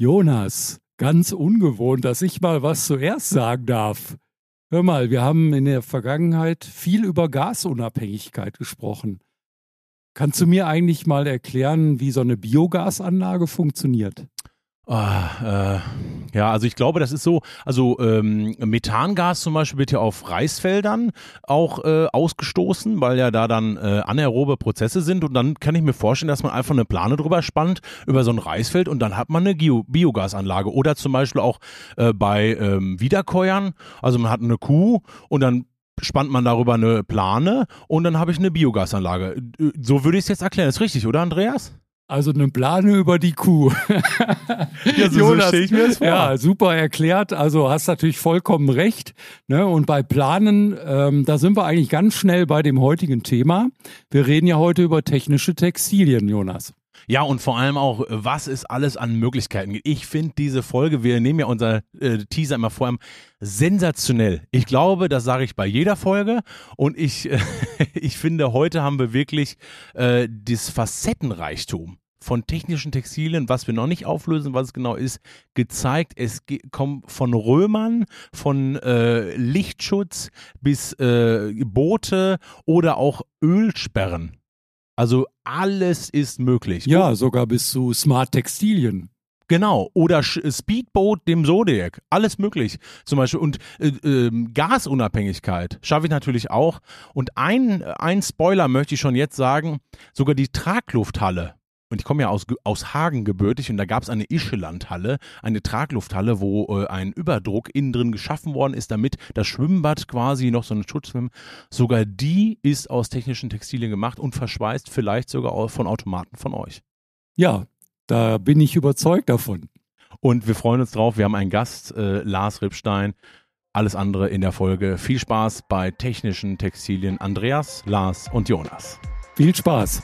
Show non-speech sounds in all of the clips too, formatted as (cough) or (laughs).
Jonas, ganz ungewohnt, dass ich mal was zuerst sagen darf. Hör mal, wir haben in der Vergangenheit viel über Gasunabhängigkeit gesprochen. Kannst du mir eigentlich mal erklären, wie so eine Biogasanlage funktioniert? Ah, äh, ja, also ich glaube, das ist so, also ähm, Methangas zum Beispiel wird ja auf Reisfeldern auch äh, ausgestoßen, weil ja da dann äh, anaerobe Prozesse sind und dann kann ich mir vorstellen, dass man einfach eine Plane drüber spannt über so ein Reisfeld und dann hat man eine Bio Biogasanlage oder zum Beispiel auch äh, bei ähm, Wiederkäuern, also man hat eine Kuh und dann spannt man darüber eine Plane und dann habe ich eine Biogasanlage. Äh, so würde ich es jetzt erklären. ist richtig, oder Andreas? Also eine Plane über die Kuh. (laughs) ja, so, Jonas, so ich mir das vor. Ja, super erklärt. Also hast natürlich vollkommen recht. Ne? Und bei Planen, ähm, da sind wir eigentlich ganz schnell bei dem heutigen Thema. Wir reden ja heute über technische Textilien, Jonas. Ja, und vor allem auch, was es alles an Möglichkeiten gibt. Ich finde diese Folge, wir nehmen ja unser äh, Teaser immer vor, sensationell. Ich glaube, das sage ich bei jeder Folge. Und ich, äh, (laughs) ich finde, heute haben wir wirklich äh, das Facettenreichtum von technischen Textilien, was wir noch nicht auflösen, was es genau ist, gezeigt. Es kommt von Römern, von äh, Lichtschutz bis äh, Boote oder auch Ölsperren. Also alles ist möglich. Ja, sogar bis zu Smart Textilien. Genau, oder Speedboat dem Zodiac, alles möglich. Zum Beispiel und äh, äh, Gasunabhängigkeit schaffe ich natürlich auch. Und ein, ein Spoiler möchte ich schon jetzt sagen, sogar die Traglufthalle und ich komme ja aus, aus Hagen gebürtig und da gab es eine Ischelandhalle, eine Traglufthalle, wo äh, ein Überdruck innen drin geschaffen worden ist, damit das Schwimmbad quasi noch so ein Schutzschwimmen, sogar die ist aus technischen Textilien gemacht und verschweißt vielleicht sogar von Automaten von euch. Ja, da bin ich überzeugt davon. Und wir freuen uns drauf, wir haben einen Gast, äh, Lars Rippstein. Alles andere in der Folge. Viel Spaß bei technischen Textilien. Andreas, Lars und Jonas. Viel Spaß.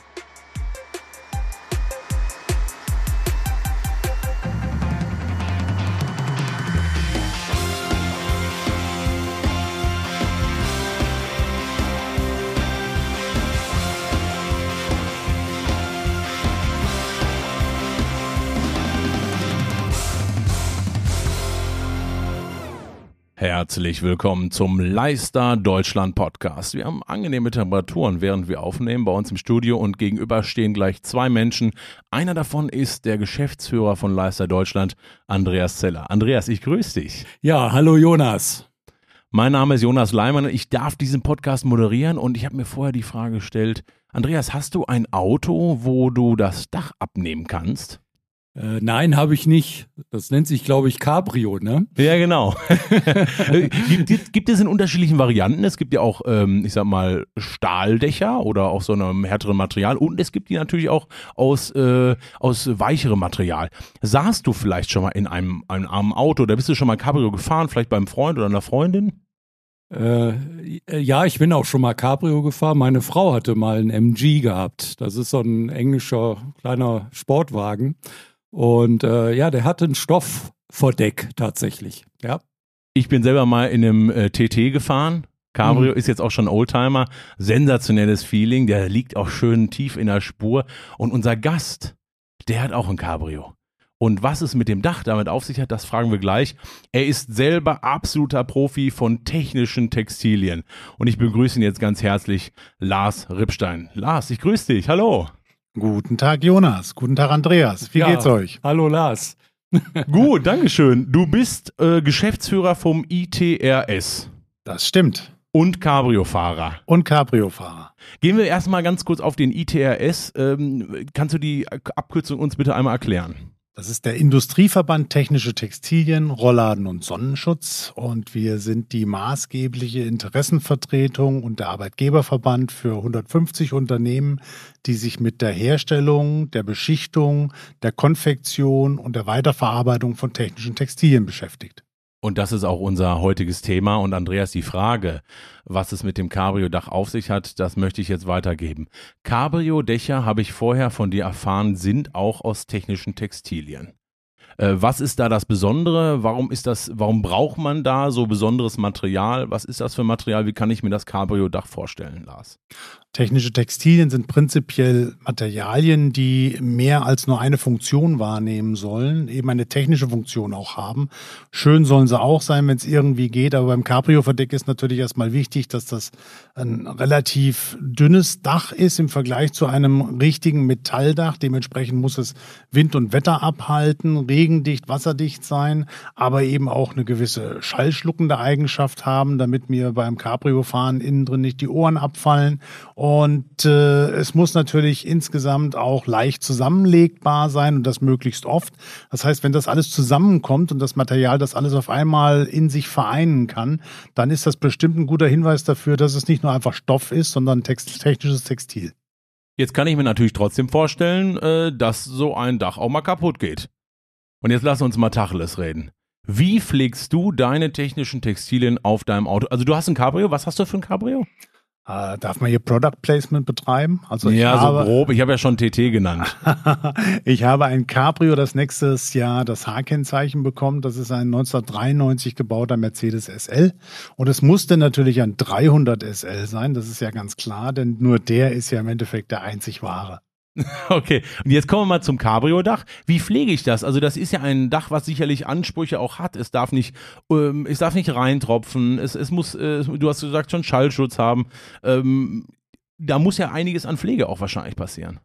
Herzlich willkommen zum Leister Deutschland Podcast. Wir haben angenehme Temperaturen, während wir aufnehmen bei uns im Studio und gegenüber stehen gleich zwei Menschen. Einer davon ist der Geschäftsführer von Leister Deutschland, Andreas Zeller. Andreas, ich grüße dich. Ja, hallo Jonas. Mein Name ist Jonas Leimann. Ich darf diesen Podcast moderieren und ich habe mir vorher die Frage gestellt, Andreas, hast du ein Auto, wo du das Dach abnehmen kannst? Äh, nein, habe ich nicht. Das nennt sich, glaube ich, Cabrio, ne? Ja, genau. (laughs) gibt, gibt, es in unterschiedlichen Varianten. Es gibt ja auch, ähm, ich sag mal, Stahldächer oder auch so einem härteren Material. Und es gibt die natürlich auch aus, äh, aus weicherem Material. Saßt du vielleicht schon mal in einem, einem, einem Auto oder bist du schon mal Cabrio gefahren, vielleicht beim Freund oder einer Freundin? Äh, ja, ich bin auch schon mal Cabrio gefahren. Meine Frau hatte mal ein MG gehabt. Das ist so ein englischer kleiner Sportwagen. Und äh, ja, der hat einen Stoffverdeck tatsächlich. Ja. Ich bin selber mal in einem äh, TT gefahren. Cabrio mhm. ist jetzt auch schon Oldtimer. Sensationelles Feeling. Der liegt auch schön tief in der Spur. Und unser Gast, der hat auch ein Cabrio. Und was es mit dem Dach damit auf sich hat, das fragen wir gleich. Er ist selber absoluter Profi von technischen Textilien. Und ich begrüße ihn jetzt ganz herzlich, Lars Rippstein. Lars, ich grüße dich. Hallo. Guten Tag, Jonas. Guten Tag, Andreas. Wie ja. geht's euch? Hallo, Lars. (laughs) Gut, Dankeschön. Du bist äh, Geschäftsführer vom ITRS. Das stimmt. Und Cabrio-Fahrer. Und Cabrio-Fahrer. Gehen wir erstmal ganz kurz auf den ITRS. Ähm, kannst du die Abkürzung uns bitte einmal erklären? Das ist der Industrieverband Technische Textilien, Rollladen und Sonnenschutz. Und wir sind die maßgebliche Interessenvertretung und der Arbeitgeberverband für 150 Unternehmen, die sich mit der Herstellung, der Beschichtung, der Konfektion und der Weiterverarbeitung von technischen Textilien beschäftigt. Und das ist auch unser heutiges Thema. Und Andreas, die Frage, was es mit dem Cabrio-Dach auf sich hat, das möchte ich jetzt weitergeben. Cabrio-Dächer, habe ich vorher von dir erfahren, sind auch aus technischen Textilien. Äh, was ist da das Besondere? Warum ist das, warum braucht man da so besonderes Material? Was ist das für Material? Wie kann ich mir das Cabrio-Dach vorstellen, Lars? Technische Textilien sind prinzipiell Materialien, die mehr als nur eine Funktion wahrnehmen sollen, eben eine technische Funktion auch haben. Schön sollen sie auch sein, wenn es irgendwie geht, aber beim Cabrio-Verdeck ist natürlich erstmal wichtig, dass das ein relativ dünnes Dach ist im Vergleich zu einem richtigen Metalldach. Dementsprechend muss es Wind und Wetter abhalten, regendicht, wasserdicht sein, aber eben auch eine gewisse schallschluckende Eigenschaft haben, damit mir beim Cabrio-Fahren innen drin nicht die Ohren abfallen. Und äh, es muss natürlich insgesamt auch leicht zusammenlegbar sein und das möglichst oft. Das heißt, wenn das alles zusammenkommt und das Material das alles auf einmal in sich vereinen kann, dann ist das bestimmt ein guter Hinweis dafür, dass es nicht nur einfach Stoff ist, sondern text technisches Textil. Jetzt kann ich mir natürlich trotzdem vorstellen, äh, dass so ein Dach auch mal kaputt geht. Und jetzt lass uns mal Tacheles reden. Wie pflegst du deine technischen Textilien auf deinem Auto? Also du hast ein Cabrio, was hast du für ein Cabrio? Äh, darf man hier Product Placement betreiben? Also ja, habe, so grob. Ich habe ja schon TT genannt. (laughs) ich habe ein Cabrio, das nächstes Jahr das H-Kennzeichen bekommt. Das ist ein 1993 gebauter Mercedes SL. Und es musste natürlich ein 300 SL sein. Das ist ja ganz klar, denn nur der ist ja im Endeffekt der einzig wahre. (laughs) Okay, und jetzt kommen wir mal zum Cabrio-Dach. Wie pflege ich das? Also das ist ja ein Dach, was sicherlich Ansprüche auch hat. Es darf nicht, ähm, es darf nicht reintropfen. Es, es muss, äh, du hast gesagt, schon Schallschutz haben. Ähm, da muss ja einiges an Pflege auch wahrscheinlich passieren.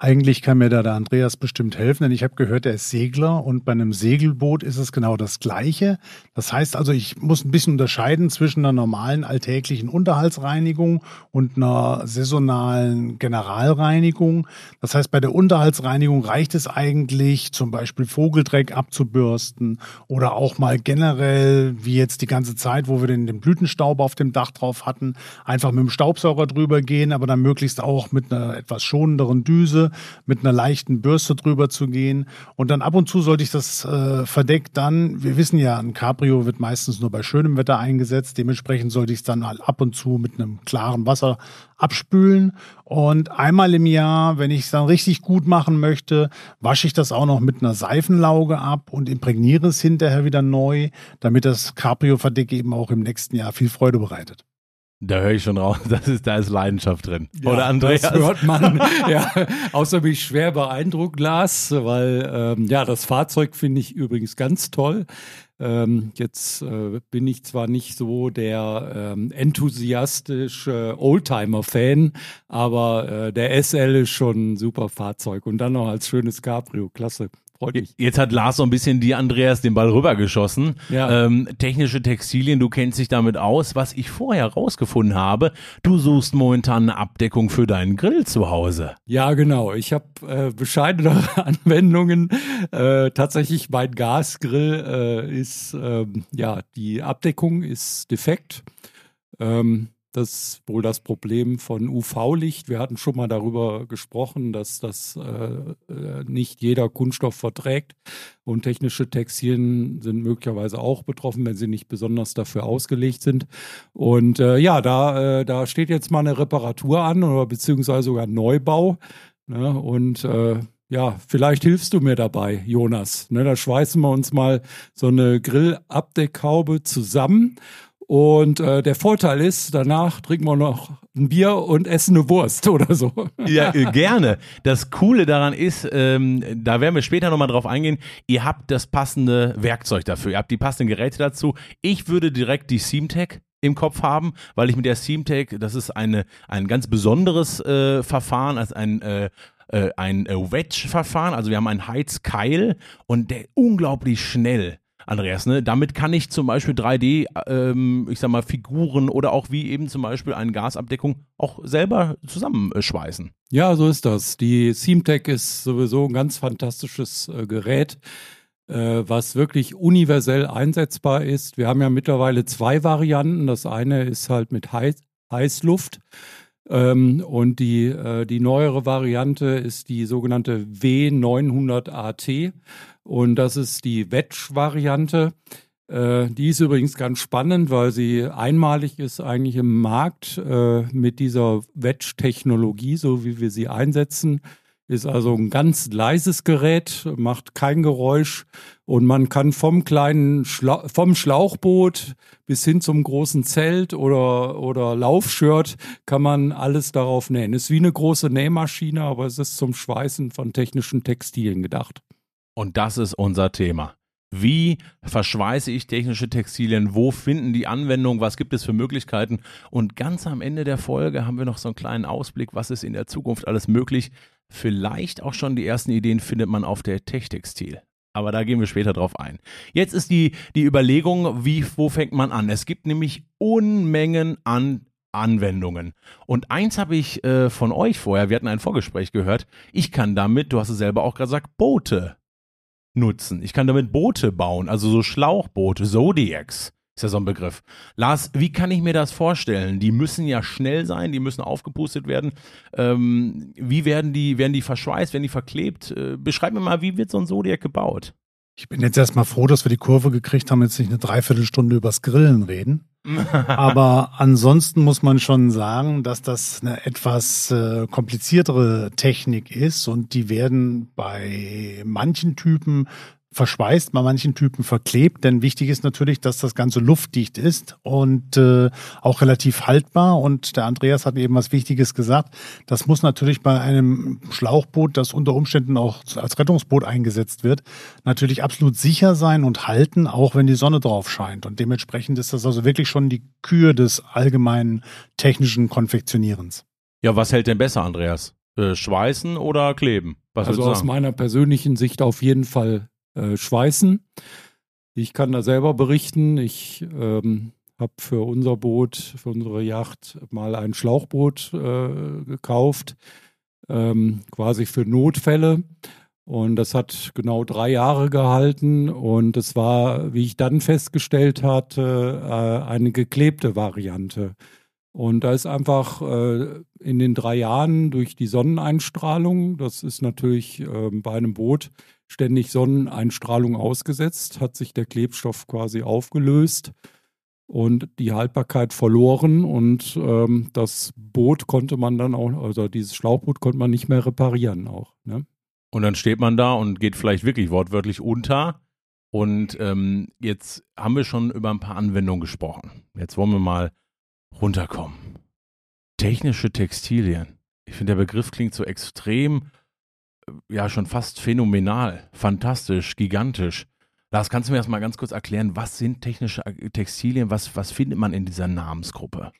Eigentlich kann mir da der Andreas bestimmt helfen, denn ich habe gehört, er ist Segler und bei einem Segelboot ist es genau das Gleiche. Das heißt also, ich muss ein bisschen unterscheiden zwischen einer normalen alltäglichen Unterhaltsreinigung und einer saisonalen Generalreinigung. Das heißt, bei der Unterhaltsreinigung reicht es eigentlich, zum Beispiel Vogeldreck abzubürsten oder auch mal generell, wie jetzt die ganze Zeit, wo wir den, den Blütenstaub auf dem Dach drauf hatten, einfach mit dem Staubsauger drüber gehen, aber dann möglichst auch mit einer etwas schonenderen Düse mit einer leichten Bürste drüber zu gehen. Und dann ab und zu sollte ich das äh, Verdeck dann, wir wissen ja, ein Cabrio wird meistens nur bei schönem Wetter eingesetzt. Dementsprechend sollte ich es dann halt ab und zu mit einem klaren Wasser abspülen. Und einmal im Jahr, wenn ich es dann richtig gut machen möchte, wasche ich das auch noch mit einer Seifenlauge ab und imprägniere es hinterher wieder neu, damit das Cabrio-Verdeck eben auch im nächsten Jahr viel Freude bereitet. Da höre ich schon raus, (laughs) das ist, da ist Leidenschaft drin. Ja, Oder Andreas? Das hört man. (laughs) ja, außer mich schwer beeindruckt, Lars, weil ähm, ja, das Fahrzeug finde ich übrigens ganz toll. Ähm, jetzt äh, bin ich zwar nicht so der ähm, enthusiastische Oldtimer-Fan, aber äh, der SL ist schon ein super Fahrzeug und dann noch als schönes Cabrio, klasse. Freut mich. Jetzt hat Lars so ein bisschen die Andreas den Ball rübergeschossen. Ja. Ähm, technische Textilien, du kennst dich damit aus. Was ich vorher rausgefunden habe, du suchst momentan eine Abdeckung für deinen Grill zu Hause. Ja, genau. Ich habe äh, bescheidenere (laughs) Anwendungen. Äh, tatsächlich mein Gasgrill äh, ist, ähm, ja, die Abdeckung ist defekt. Ähm, das ist wohl das Problem von UV-Licht. Wir hatten schon mal darüber gesprochen, dass das äh, äh, nicht jeder Kunststoff verträgt. Und technische Textilien sind möglicherweise auch betroffen, wenn sie nicht besonders dafür ausgelegt sind. Und äh, ja, da, äh, da steht jetzt mal eine Reparatur an oder beziehungsweise sogar Neubau. Ne? Und äh, ja, vielleicht hilfst du mir dabei, Jonas. Ne, da schweißen wir uns mal so eine Grillabdeckhaube zusammen und äh, der Vorteil ist, danach trinken wir noch ein Bier und essen eine Wurst (laughs) oder so. Ja, äh, gerne. Das Coole daran ist, ähm, da werden wir später nochmal drauf eingehen, ihr habt das passende Werkzeug dafür, ihr habt die passenden Geräte dazu. Ich würde direkt die Seamtech im Kopf haben, weil ich mit der Seamtech, das ist eine, ein ganz besonderes äh, Verfahren, als ein äh, äh ein äh, Wedge-Verfahren. Also wir haben einen Heizkeil und der unglaublich schnell Andreas. Ne? Damit kann ich zum Beispiel 3D, ähm, ich sag mal, Figuren oder auch wie eben zum Beispiel eine Gasabdeckung auch selber zusammenschweißen. Ja, so ist das. Die Seamtech ist sowieso ein ganz fantastisches äh, Gerät äh, was wirklich universell einsetzbar ist. Wir haben ja mittlerweile zwei Varianten. Das eine ist halt mit Heiß Heißluft. Ähm, und die, äh, die neuere Variante ist die sogenannte W900AT. Und das ist die Wedge-Variante. Äh, die ist übrigens ganz spannend, weil sie einmalig ist eigentlich im Markt äh, mit dieser Wedge-Technologie, so wie wir sie einsetzen. Ist also ein ganz leises Gerät, macht kein Geräusch und man kann vom kleinen Schla vom Schlauchboot bis hin zum großen Zelt oder, oder Laufshirt kann man alles darauf nähen. Ist wie eine große Nähmaschine, aber es ist zum Schweißen von technischen Textilien gedacht. Und das ist unser Thema. Wie verschweiße ich technische Textilien? Wo finden die Anwendung? Was gibt es für Möglichkeiten? Und ganz am Ende der Folge haben wir noch so einen kleinen Ausblick, was ist in der Zukunft alles möglich. Vielleicht auch schon die ersten Ideen findet man auf der Techtextil. Aber da gehen wir später drauf ein. Jetzt ist die, die Überlegung, wie, wo fängt man an? Es gibt nämlich Unmengen an Anwendungen. Und eins habe ich äh, von euch vorher, wir hatten ein Vorgespräch gehört, ich kann damit, du hast es selber auch gerade gesagt, Boote nutzen. Ich kann damit Boote bauen, also so Schlauchboote, Zodiacs. Ist ja so ein Begriff. Lars, wie kann ich mir das vorstellen? Die müssen ja schnell sein, die müssen aufgepustet werden. Ähm, wie werden die, werden die verschweißt, werden die verklebt? Äh, beschreib mir mal, wie wird so ein Zodiac gebaut? Ich bin jetzt erstmal froh, dass wir die Kurve gekriegt haben, jetzt nicht eine Dreiviertelstunde übers Grillen reden. (laughs) Aber ansonsten muss man schon sagen, dass das eine etwas äh, kompliziertere Technik ist und die werden bei manchen Typen verschweißt, bei manchen Typen verklebt, denn wichtig ist natürlich, dass das Ganze luftdicht ist und äh, auch relativ haltbar. Und der Andreas hat eben was Wichtiges gesagt. Das muss natürlich bei einem Schlauchboot, das unter Umständen auch als Rettungsboot eingesetzt wird, natürlich absolut sicher sein und halten, auch wenn die Sonne drauf scheint. Und dementsprechend ist das also wirklich schon die Kür des allgemeinen technischen Konfektionierens. Ja, was hält denn besser, Andreas? Äh, schweißen oder kleben? Was also aus meiner persönlichen Sicht auf jeden Fall äh, schweißen. Ich kann da selber berichten. Ich ähm, habe für unser Boot, für unsere Yacht mal ein Schlauchboot äh, gekauft, ähm, quasi für Notfälle. Und das hat genau drei Jahre gehalten. Und es war, wie ich dann festgestellt hatte, äh, eine geklebte Variante. Und da ist einfach äh, in den drei Jahren durch die Sonneneinstrahlung, das ist natürlich äh, bei einem Boot ständig Sonneneinstrahlung ausgesetzt, hat sich der Klebstoff quasi aufgelöst und die Haltbarkeit verloren und ähm, das Boot konnte man dann auch, also dieses Schlauchboot konnte man nicht mehr reparieren auch. Ne? Und dann steht man da und geht vielleicht wirklich wortwörtlich unter. Und ähm, jetzt haben wir schon über ein paar Anwendungen gesprochen. Jetzt wollen wir mal runterkommen. Technische Textilien. Ich finde, der Begriff klingt so extrem ja schon fast phänomenal, fantastisch, gigantisch. Lars, kannst du mir das mal ganz kurz erklären, was sind technische Textilien, was, was findet man in dieser Namensgruppe?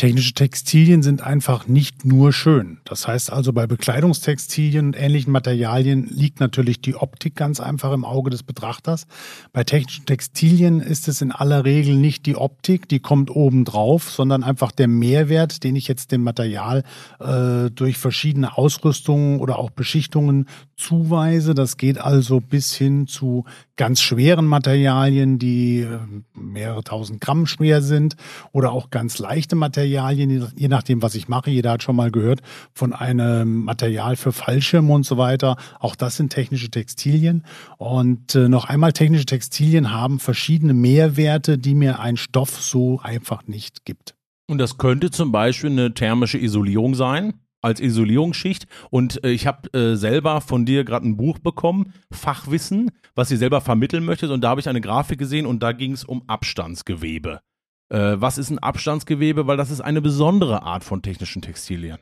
Technische Textilien sind einfach nicht nur schön. Das heißt also, bei Bekleidungstextilien und ähnlichen Materialien liegt natürlich die Optik ganz einfach im Auge des Betrachters. Bei technischen Textilien ist es in aller Regel nicht die Optik, die kommt oben drauf, sondern einfach der Mehrwert, den ich jetzt dem Material äh, durch verschiedene Ausrüstungen oder auch Beschichtungen zuweise. Das geht also bis hin zu ganz schweren Materialien, die äh, mehrere tausend Gramm schwer sind oder auch ganz leichte Materialien, je nachdem, was ich mache. Jeder hat schon mal gehört von einem Material für Fallschirme und so weiter. Auch das sind technische Textilien. Und äh, noch einmal, technische Textilien haben verschiedene Mehrwerte, die mir ein Stoff so einfach nicht gibt. Und das könnte zum Beispiel eine thermische Isolierung sein als Isolierungsschicht. Und äh, ich habe äh, selber von dir gerade ein Buch bekommen, Fachwissen, was sie selber vermitteln möchtest. Und da habe ich eine Grafik gesehen und da ging es um Abstandsgewebe. Äh, was ist ein Abstandsgewebe? Weil das ist eine besondere Art von technischen Textilien.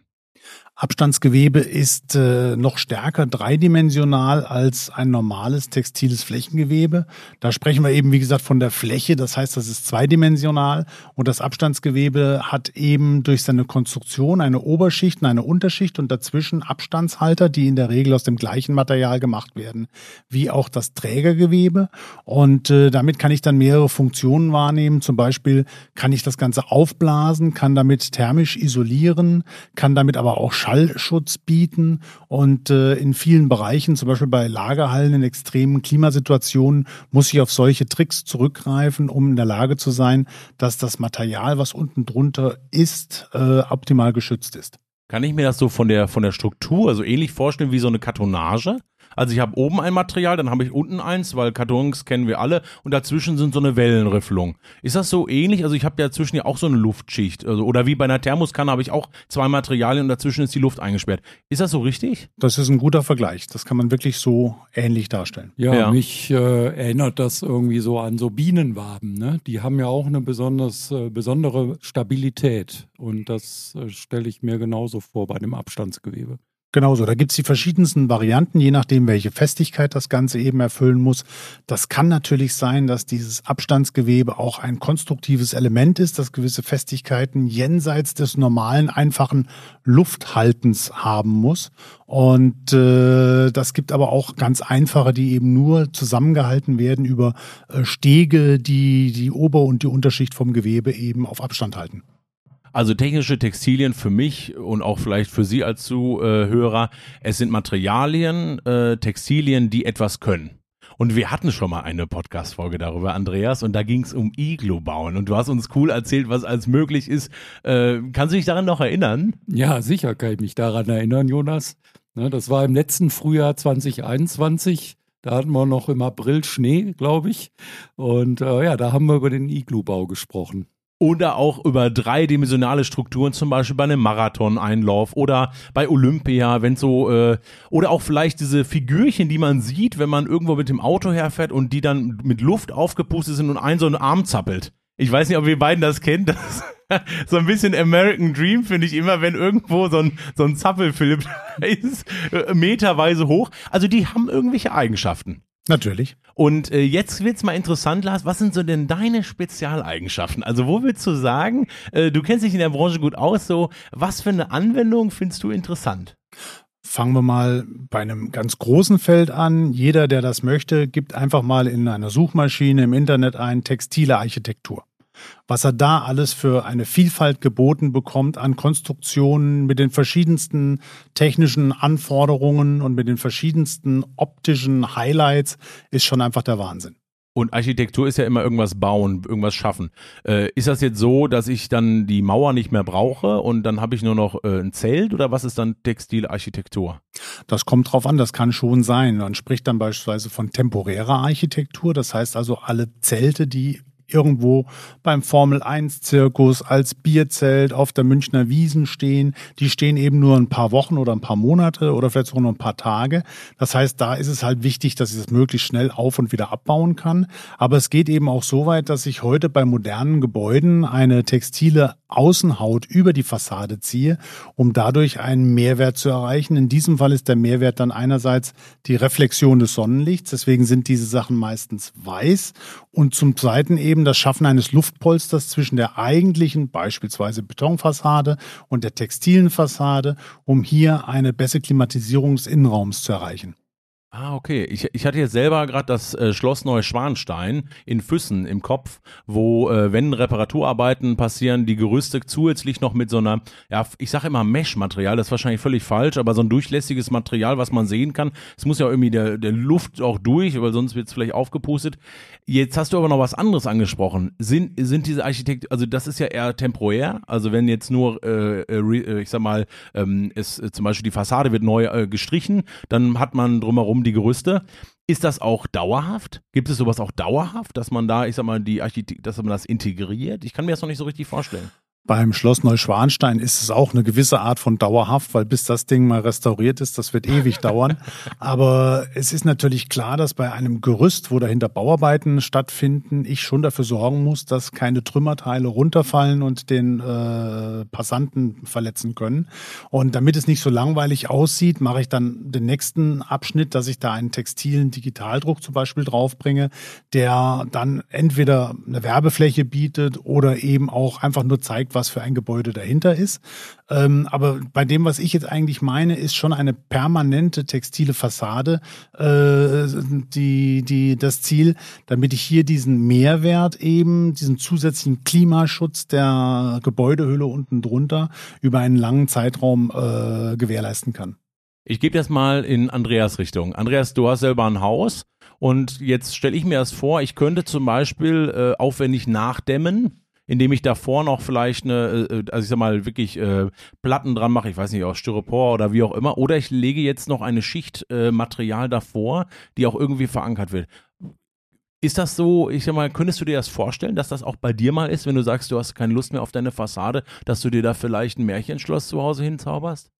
Abstandsgewebe ist äh, noch stärker dreidimensional als ein normales textiles Flächengewebe. Da sprechen wir eben, wie gesagt, von der Fläche. Das heißt, das ist zweidimensional. Und das Abstandsgewebe hat eben durch seine Konstruktion eine Oberschicht und eine Unterschicht und dazwischen Abstandshalter, die in der Regel aus dem gleichen Material gemacht werden, wie auch das Trägergewebe. Und äh, damit kann ich dann mehrere Funktionen wahrnehmen. Zum Beispiel kann ich das Ganze aufblasen, kann damit thermisch isolieren, kann damit aber auch Schallschutz bieten und äh, in vielen Bereichen, zum Beispiel bei Lagerhallen in extremen Klimasituationen, muss ich auf solche Tricks zurückgreifen, um in der Lage zu sein, dass das Material, was unten drunter ist, äh, optimal geschützt ist. Kann ich mir das so von der, von der Struktur, also ähnlich vorstellen wie so eine Kartonage? Also ich habe oben ein Material, dann habe ich unten eins, weil Kartons kennen wir alle und dazwischen sind so eine Wellenrifflung. Ist das so ähnlich? Also ich habe ja dazwischen ja auch so eine Luftschicht. Also, oder wie bei einer Thermoskanne habe ich auch zwei Materialien und dazwischen ist die Luft eingesperrt. Ist das so richtig? Das ist ein guter Vergleich. Das kann man wirklich so ähnlich darstellen. Ja, ja. mich äh, erinnert das irgendwie so an so Bienenwaben. Ne? Die haben ja auch eine besonders, äh, besondere Stabilität. Und das äh, stelle ich mir genauso vor bei dem Abstandsgewebe. Genauso, da gibt es die verschiedensten Varianten, je nachdem, welche Festigkeit das Ganze eben erfüllen muss. Das kann natürlich sein, dass dieses Abstandsgewebe auch ein konstruktives Element ist, das gewisse Festigkeiten jenseits des normalen, einfachen Lufthaltens haben muss. Und äh, das gibt aber auch ganz einfache, die eben nur zusammengehalten werden über äh, Stege, die die Ober- und die Unterschicht vom Gewebe eben auf Abstand halten. Also technische Textilien für mich und auch vielleicht für Sie als Zuhörer, es sind Materialien, äh, Textilien, die etwas können. Und wir hatten schon mal eine Podcast-Folge darüber, Andreas, und da ging es um Iglo bauen. Und du hast uns cool erzählt, was alles möglich ist. Äh, kannst du dich daran noch erinnern? Ja, sicher kann ich mich daran erinnern, Jonas. Ne, das war im letzten Frühjahr 2021. Da hatten wir noch im April Schnee, glaube ich. Und äh, ja, da haben wir über den Iglu-Bau gesprochen oder auch über dreidimensionale Strukturen, zum Beispiel bei einem Marathon-Einlauf oder bei Olympia, wenn so, äh, oder auch vielleicht diese Figürchen, die man sieht, wenn man irgendwo mit dem Auto herfährt und die dann mit Luft aufgepustet sind und ein so einen Arm zappelt. Ich weiß nicht, ob ihr beiden das kennt. Das (laughs) so ein bisschen American Dream finde ich immer, wenn irgendwo so ein, so ein Zappelphilipp (laughs) ist, äh, meterweise hoch. Also die haben irgendwelche Eigenschaften. Natürlich. Und äh, jetzt wird's mal interessant, Lars, was sind so denn deine Spezialeigenschaften? Also wo willst du sagen, äh, du kennst dich in der Branche gut aus, so was für eine Anwendung findest du interessant? Fangen wir mal bei einem ganz großen Feld an. Jeder, der das möchte, gibt einfach mal in einer Suchmaschine im Internet ein textile Architektur was er da alles für eine Vielfalt geboten bekommt an Konstruktionen mit den verschiedensten technischen Anforderungen und mit den verschiedensten optischen Highlights, ist schon einfach der Wahnsinn. Und Architektur ist ja immer irgendwas bauen, irgendwas schaffen. Äh, ist das jetzt so, dass ich dann die Mauer nicht mehr brauche und dann habe ich nur noch äh, ein Zelt oder was ist dann Textilarchitektur? Das kommt drauf an, das kann schon sein. Man spricht dann beispielsweise von temporärer Architektur, das heißt also alle Zelte, die irgendwo beim Formel 1 Zirkus als Bierzelt auf der Münchner Wiesen stehen. Die stehen eben nur ein paar Wochen oder ein paar Monate oder vielleicht sogar nur ein paar Tage. Das heißt, da ist es halt wichtig, dass ich das möglichst schnell auf und wieder abbauen kann. Aber es geht eben auch so weit, dass ich heute bei modernen Gebäuden eine textile Außenhaut über die Fassade ziehe, um dadurch einen Mehrwert zu erreichen. In diesem Fall ist der Mehrwert dann einerseits die Reflexion des Sonnenlichts. Deswegen sind diese Sachen meistens weiß und zum zweiten eben das Schaffen eines Luftpolsters zwischen der eigentlichen, beispielsweise Betonfassade und der textilen Fassade, um hier eine bessere Klimatisierung des Innenraums zu erreichen. Ah, okay. Ich, ich hatte jetzt selber gerade das äh, Schloss Neuschwanstein in Füssen im Kopf, wo, äh, wenn Reparaturarbeiten passieren, die Gerüste zusätzlich noch mit so einer, ja, ich sage immer Mesh-Material, das ist wahrscheinlich völlig falsch, aber so ein durchlässiges Material, was man sehen kann. Es muss ja irgendwie der, der Luft auch durch, weil sonst wird es vielleicht aufgepustet. Jetzt hast du aber noch was anderes angesprochen. Sind, sind diese Architekten, also das ist ja eher temporär, also wenn jetzt nur, äh, äh, ich sag mal, ähm, es, äh, zum Beispiel die Fassade wird neu äh, gestrichen, dann hat man drumherum um die Gerüste. Ist das auch dauerhaft? Gibt es sowas auch dauerhaft, dass man da, ich sag mal, die Architekt, dass man das integriert? Ich kann mir das noch nicht so richtig vorstellen. Beim Schloss Neuschwanstein ist es auch eine gewisse Art von dauerhaft, weil bis das Ding mal restauriert ist, das wird ewig (laughs) dauern. Aber es ist natürlich klar, dass bei einem Gerüst, wo dahinter Bauarbeiten stattfinden, ich schon dafür sorgen muss, dass keine Trümmerteile runterfallen und den äh, Passanten verletzen können. Und damit es nicht so langweilig aussieht, mache ich dann den nächsten Abschnitt, dass ich da einen textilen Digitaldruck zum Beispiel draufbringe, der dann entweder eine Werbefläche bietet oder eben auch einfach nur zeigt, was für ein Gebäude dahinter ist. Ähm, aber bei dem, was ich jetzt eigentlich meine, ist schon eine permanente textile Fassade äh, die, die, das Ziel, damit ich hier diesen Mehrwert eben, diesen zusätzlichen Klimaschutz der Gebäudehülle unten drunter über einen langen Zeitraum äh, gewährleisten kann. Ich gebe das mal in Andreas Richtung. Andreas, du hast selber ein Haus und jetzt stelle ich mir das vor, ich könnte zum Beispiel äh, aufwendig nachdämmen indem ich davor noch vielleicht eine, äh, also ich sag mal, wirklich äh, Platten dran mache, ich weiß nicht, aus Styropor oder wie auch immer, oder ich lege jetzt noch eine Schicht äh, Material davor, die auch irgendwie verankert wird. Ist das so, ich sag mal, könntest du dir das vorstellen, dass das auch bei dir mal ist, wenn du sagst, du hast keine Lust mehr auf deine Fassade, dass du dir da vielleicht ein Märchenschloss zu Hause hinzauberst?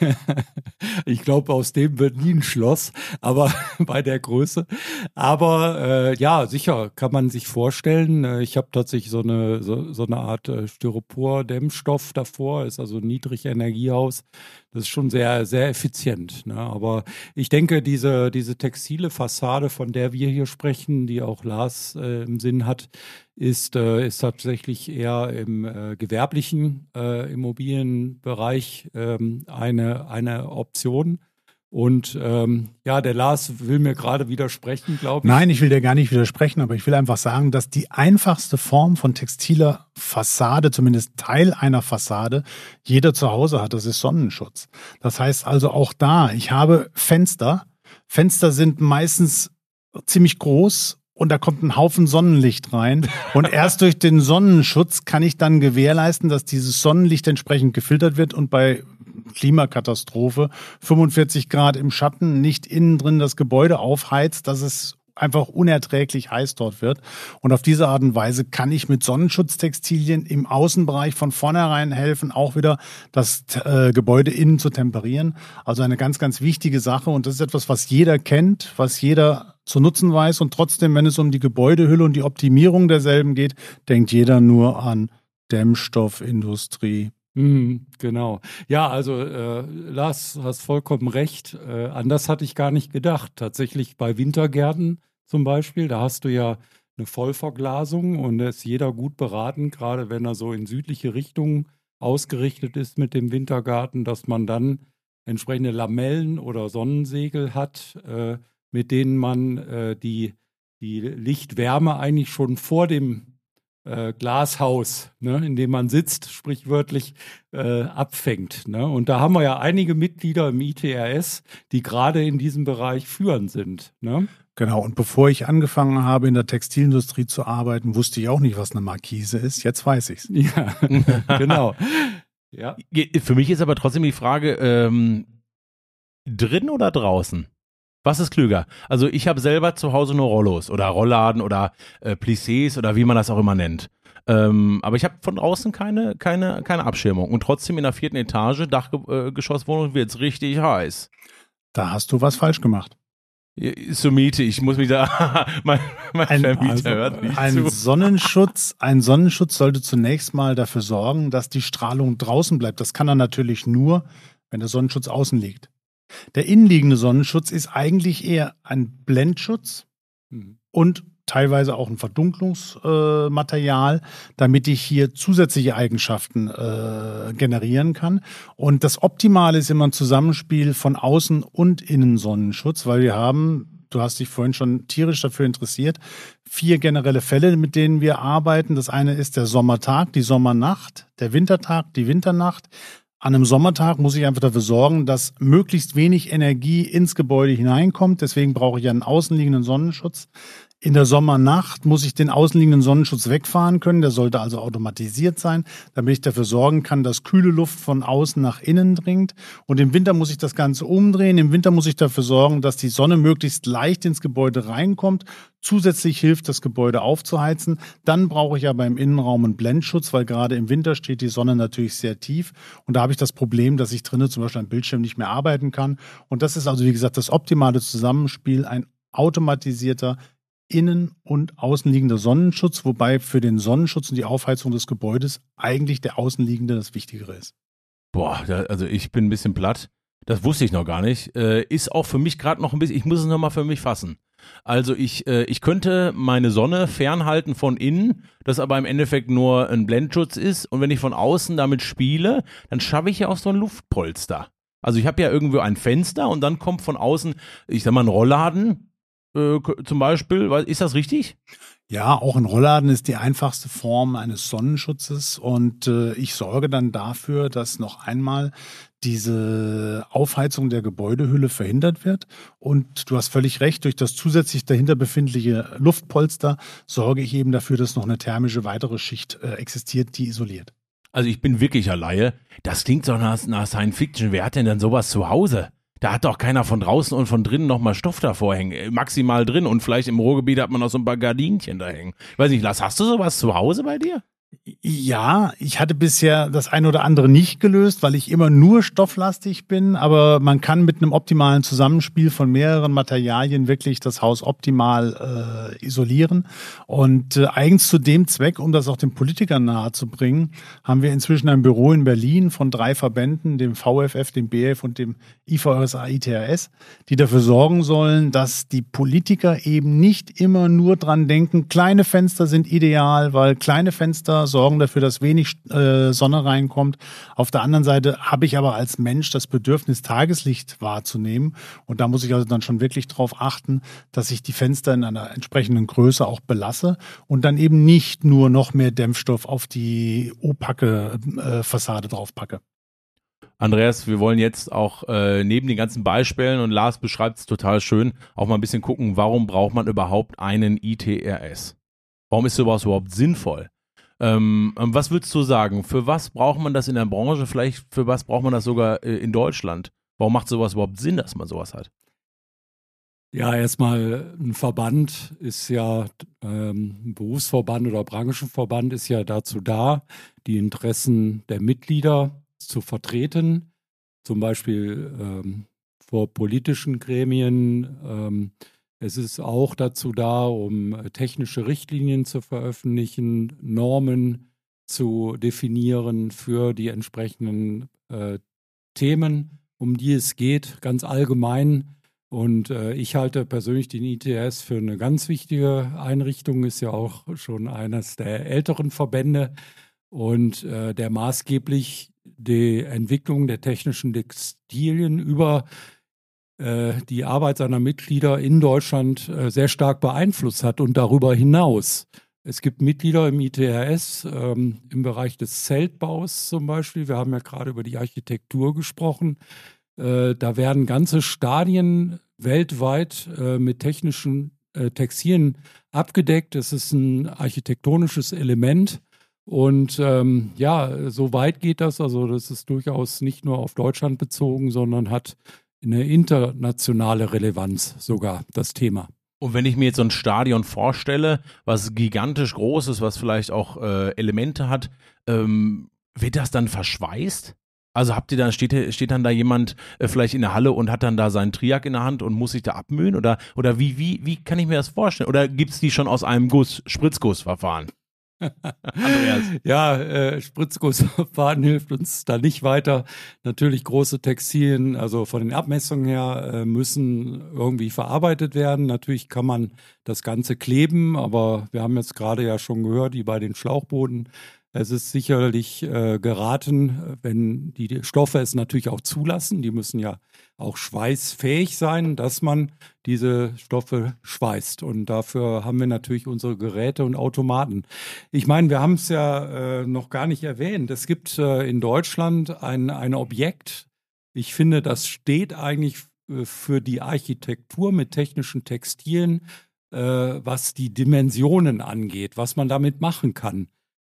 (laughs) ich glaube, aus dem wird nie ein Schloss, aber (laughs) bei der Größe. Aber äh, ja, sicher kann man sich vorstellen. Äh, ich habe tatsächlich so eine so, so eine Art äh, Styropor-Dämmstoff davor, ist also ein Niedrigenergiehaus. Das ist schon sehr, sehr effizient. Ne? Aber ich denke, diese, diese textile Fassade, von der wir hier sprechen, die auch Lars äh, im Sinn hat, ist, äh, ist tatsächlich eher im äh, gewerblichen äh, Immobilienbereich ähm, eine, eine Option. Und ähm, ja, der Lars will mir gerade widersprechen, glaube ich. Nein, ich will dir gar nicht widersprechen, aber ich will einfach sagen, dass die einfachste Form von textiler Fassade, zumindest Teil einer Fassade, jeder zu Hause hat. Das ist Sonnenschutz. Das heißt also auch da, ich habe Fenster. Fenster sind meistens ziemlich groß und da kommt ein Haufen Sonnenlicht rein. Und (laughs) erst durch den Sonnenschutz kann ich dann gewährleisten, dass dieses Sonnenlicht entsprechend gefiltert wird und bei Klimakatastrophe 45 Grad im Schatten nicht innen drin das Gebäude aufheizt, dass es einfach unerträglich heiß dort wird. Und auf diese Art und Weise kann ich mit Sonnenschutztextilien im Außenbereich von vornherein helfen, auch wieder das äh, Gebäude innen zu temperieren. Also eine ganz, ganz wichtige Sache. Und das ist etwas, was jeder kennt, was jeder zu nutzen weiß. Und trotzdem, wenn es um die Gebäudehülle und die Optimierung derselben geht, denkt jeder nur an Dämmstoffindustrie, mhm, genau. Ja, also äh, Lars, hast vollkommen recht. Äh, an das hatte ich gar nicht gedacht. Tatsächlich bei Wintergärten zum Beispiel, da hast du ja eine Vollverglasung und da ist jeder gut beraten, gerade wenn er so in südliche Richtungen ausgerichtet ist mit dem Wintergarten, dass man dann entsprechende Lamellen oder Sonnensegel hat, äh, mit denen man äh, die, die Lichtwärme eigentlich schon vor dem äh, Glashaus, ne, in dem man sitzt, sprichwörtlich äh, abfängt. Ne? Und da haben wir ja einige Mitglieder im ITRS, die gerade in diesem Bereich führend sind. Ne? Genau, und bevor ich angefangen habe, in der Textilindustrie zu arbeiten, wusste ich auch nicht, was eine Markise ist. Jetzt weiß ich's. (laughs) Ja, genau. Ja. Für mich ist aber trotzdem die Frage, ähm, drin oder draußen? Was ist klüger? Also ich habe selber zu Hause nur Rollos oder Rollladen oder äh, Plissés oder wie man das auch immer nennt. Ähm, aber ich habe von draußen keine, keine, keine Abschirmung. Und trotzdem in der vierten Etage, Dachgeschosswohnung, wird es richtig heiß. Da hast du was falsch gemacht. Zur Miete, ich muss mich da, (laughs) mein, mein ein, Vermieter also, hört nicht ein zu. Sonnenschutz, ein Sonnenschutz sollte zunächst mal dafür sorgen, dass die Strahlung draußen bleibt. Das kann er natürlich nur, wenn der Sonnenschutz außen liegt. Der innenliegende Sonnenschutz ist eigentlich eher ein Blendschutz mhm. und teilweise auch ein Verdunklungsmaterial, äh, damit ich hier zusätzliche Eigenschaften äh, generieren kann. Und das Optimale ist immer ein Zusammenspiel von Außen- und Innensonnenschutz, weil wir haben, du hast dich vorhin schon tierisch dafür interessiert, vier generelle Fälle, mit denen wir arbeiten. Das eine ist der Sommertag, die Sommernacht, der Wintertag, die Winternacht. An einem Sommertag muss ich einfach dafür sorgen, dass möglichst wenig Energie ins Gebäude hineinkommt. Deswegen brauche ich einen außenliegenden Sonnenschutz. In der Sommernacht muss ich den außenliegenden Sonnenschutz wegfahren können. Der sollte also automatisiert sein, damit ich dafür sorgen kann, dass kühle Luft von außen nach innen dringt. Und im Winter muss ich das Ganze umdrehen. Im Winter muss ich dafür sorgen, dass die Sonne möglichst leicht ins Gebäude reinkommt, zusätzlich hilft, das Gebäude aufzuheizen. Dann brauche ich aber im Innenraum einen Blendschutz, weil gerade im Winter steht die Sonne natürlich sehr tief. Und da habe ich das Problem, dass ich drinnen zum Beispiel am Bildschirm nicht mehr arbeiten kann. Und das ist also, wie gesagt, das optimale Zusammenspiel, ein automatisierter innen- und außenliegender Sonnenschutz, wobei für den Sonnenschutz und die Aufheizung des Gebäudes eigentlich der außenliegende das Wichtigere ist. Boah, also ich bin ein bisschen platt. Das wusste ich noch gar nicht. Äh, ist auch für mich gerade noch ein bisschen, ich muss es nochmal für mich fassen. Also ich, äh, ich könnte meine Sonne fernhalten von innen, das aber im Endeffekt nur ein Blendschutz ist. Und wenn ich von außen damit spiele, dann schaffe ich ja auch so ein Luftpolster. Also ich habe ja irgendwo ein Fenster und dann kommt von außen, ich sag mal, ein Rollladen, äh, zum Beispiel. Ist das richtig? Ja, auch ein Rollladen ist die einfachste Form eines Sonnenschutzes und äh, ich sorge dann dafür, dass noch einmal diese Aufheizung der Gebäudehülle verhindert wird. Und du hast völlig recht, durch das zusätzlich dahinter befindliche Luftpolster sorge ich eben dafür, dass noch eine thermische weitere Schicht äh, existiert, die isoliert. Also ich bin wirklich eine Laie. Das klingt doch nach, nach Science Fiction. Wer hat denn dann sowas zu Hause? Da hat doch keiner von draußen und von drinnen nochmal Stoff davor hängen. Äh, maximal drin und vielleicht im Ruhrgebiet hat man noch so ein paar Gardinchen da hängen. weiß nicht, Lars, hast du sowas zu Hause bei dir? Ja, ich hatte bisher das eine oder andere nicht gelöst, weil ich immer nur stofflastig bin, aber man kann mit einem optimalen Zusammenspiel von mehreren Materialien wirklich das Haus optimal äh, isolieren. Und äh, eigens zu dem Zweck, um das auch den Politikern nahezubringen, haben wir inzwischen ein Büro in Berlin von drei Verbänden, dem VFF, dem BF und dem IVSA ITRS, die dafür sorgen sollen, dass die Politiker eben nicht immer nur dran denken, kleine Fenster sind ideal, weil kleine Fenster sorgen dafür, dass wenig äh, Sonne reinkommt. Auf der anderen Seite habe ich aber als Mensch das Bedürfnis, Tageslicht wahrzunehmen. Und da muss ich also dann schon wirklich darauf achten, dass ich die Fenster in einer entsprechenden Größe auch belasse und dann eben nicht nur noch mehr Dämpfstoff auf die opake äh, Fassade draufpacke. Andreas, wir wollen jetzt auch äh, neben den ganzen Beispielen, und Lars beschreibt es total schön, auch mal ein bisschen gucken, warum braucht man überhaupt einen ITRS? Warum ist sowas überhaupt sinnvoll? Ähm, ähm, was würdest du sagen? Für was braucht man das in der Branche? Vielleicht für was braucht man das sogar äh, in Deutschland? Warum macht sowas überhaupt Sinn, dass man sowas hat? Ja, erstmal ein Verband ist ja, ähm, ein Berufsverband oder Branchenverband ist ja dazu da, die Interessen der Mitglieder zu vertreten, zum Beispiel ähm, vor politischen Gremien, ähm, es ist auch dazu da, um äh, technische Richtlinien zu veröffentlichen, Normen zu definieren für die entsprechenden äh, Themen, um die es geht, ganz allgemein. Und äh, ich halte persönlich den ITS für eine ganz wichtige Einrichtung, ist ja auch schon eines der älteren Verbände und äh, der maßgeblich die Entwicklung der technischen Textilien über äh, die Arbeit seiner Mitglieder in Deutschland äh, sehr stark beeinflusst hat und darüber hinaus. Es gibt Mitglieder im ITRS ähm, im Bereich des Zeltbaus zum Beispiel. Wir haben ja gerade über die Architektur gesprochen. Äh, da werden ganze Stadien weltweit äh, mit technischen äh, Textilien abgedeckt. Es ist ein architektonisches Element. Und ähm, ja, so weit geht das. Also das ist durchaus nicht nur auf Deutschland bezogen, sondern hat eine internationale Relevanz sogar, das Thema. Und wenn ich mir jetzt so ein Stadion vorstelle, was gigantisch groß ist, was vielleicht auch äh, Elemente hat, ähm, wird das dann verschweißt? Also habt ihr dann, steht, steht dann da jemand äh, vielleicht in der Halle und hat dann da seinen Triak in der Hand und muss sich da abmühen? Oder, oder wie, wie, wie kann ich mir das vorstellen? Oder gibt es die schon aus einem Guss, Spritzgussverfahren? (laughs) ja, äh, Spritzgussverfahren (laughs) hilft uns da nicht weiter. Natürlich große Textilien, also von den Abmessungen her, äh, müssen irgendwie verarbeitet werden. Natürlich kann man das Ganze kleben, aber wir haben jetzt gerade ja schon gehört, wie bei den Schlauchbooten, es ist sicherlich äh, geraten, wenn die Stoffe es natürlich auch zulassen, die müssen ja auch schweißfähig sein, dass man diese Stoffe schweißt. Und dafür haben wir natürlich unsere Geräte und Automaten. Ich meine, wir haben es ja äh, noch gar nicht erwähnt. Es gibt äh, in Deutschland ein, ein Objekt, ich finde, das steht eigentlich äh, für die Architektur mit technischen Textilien, äh, was die Dimensionen angeht, was man damit machen kann.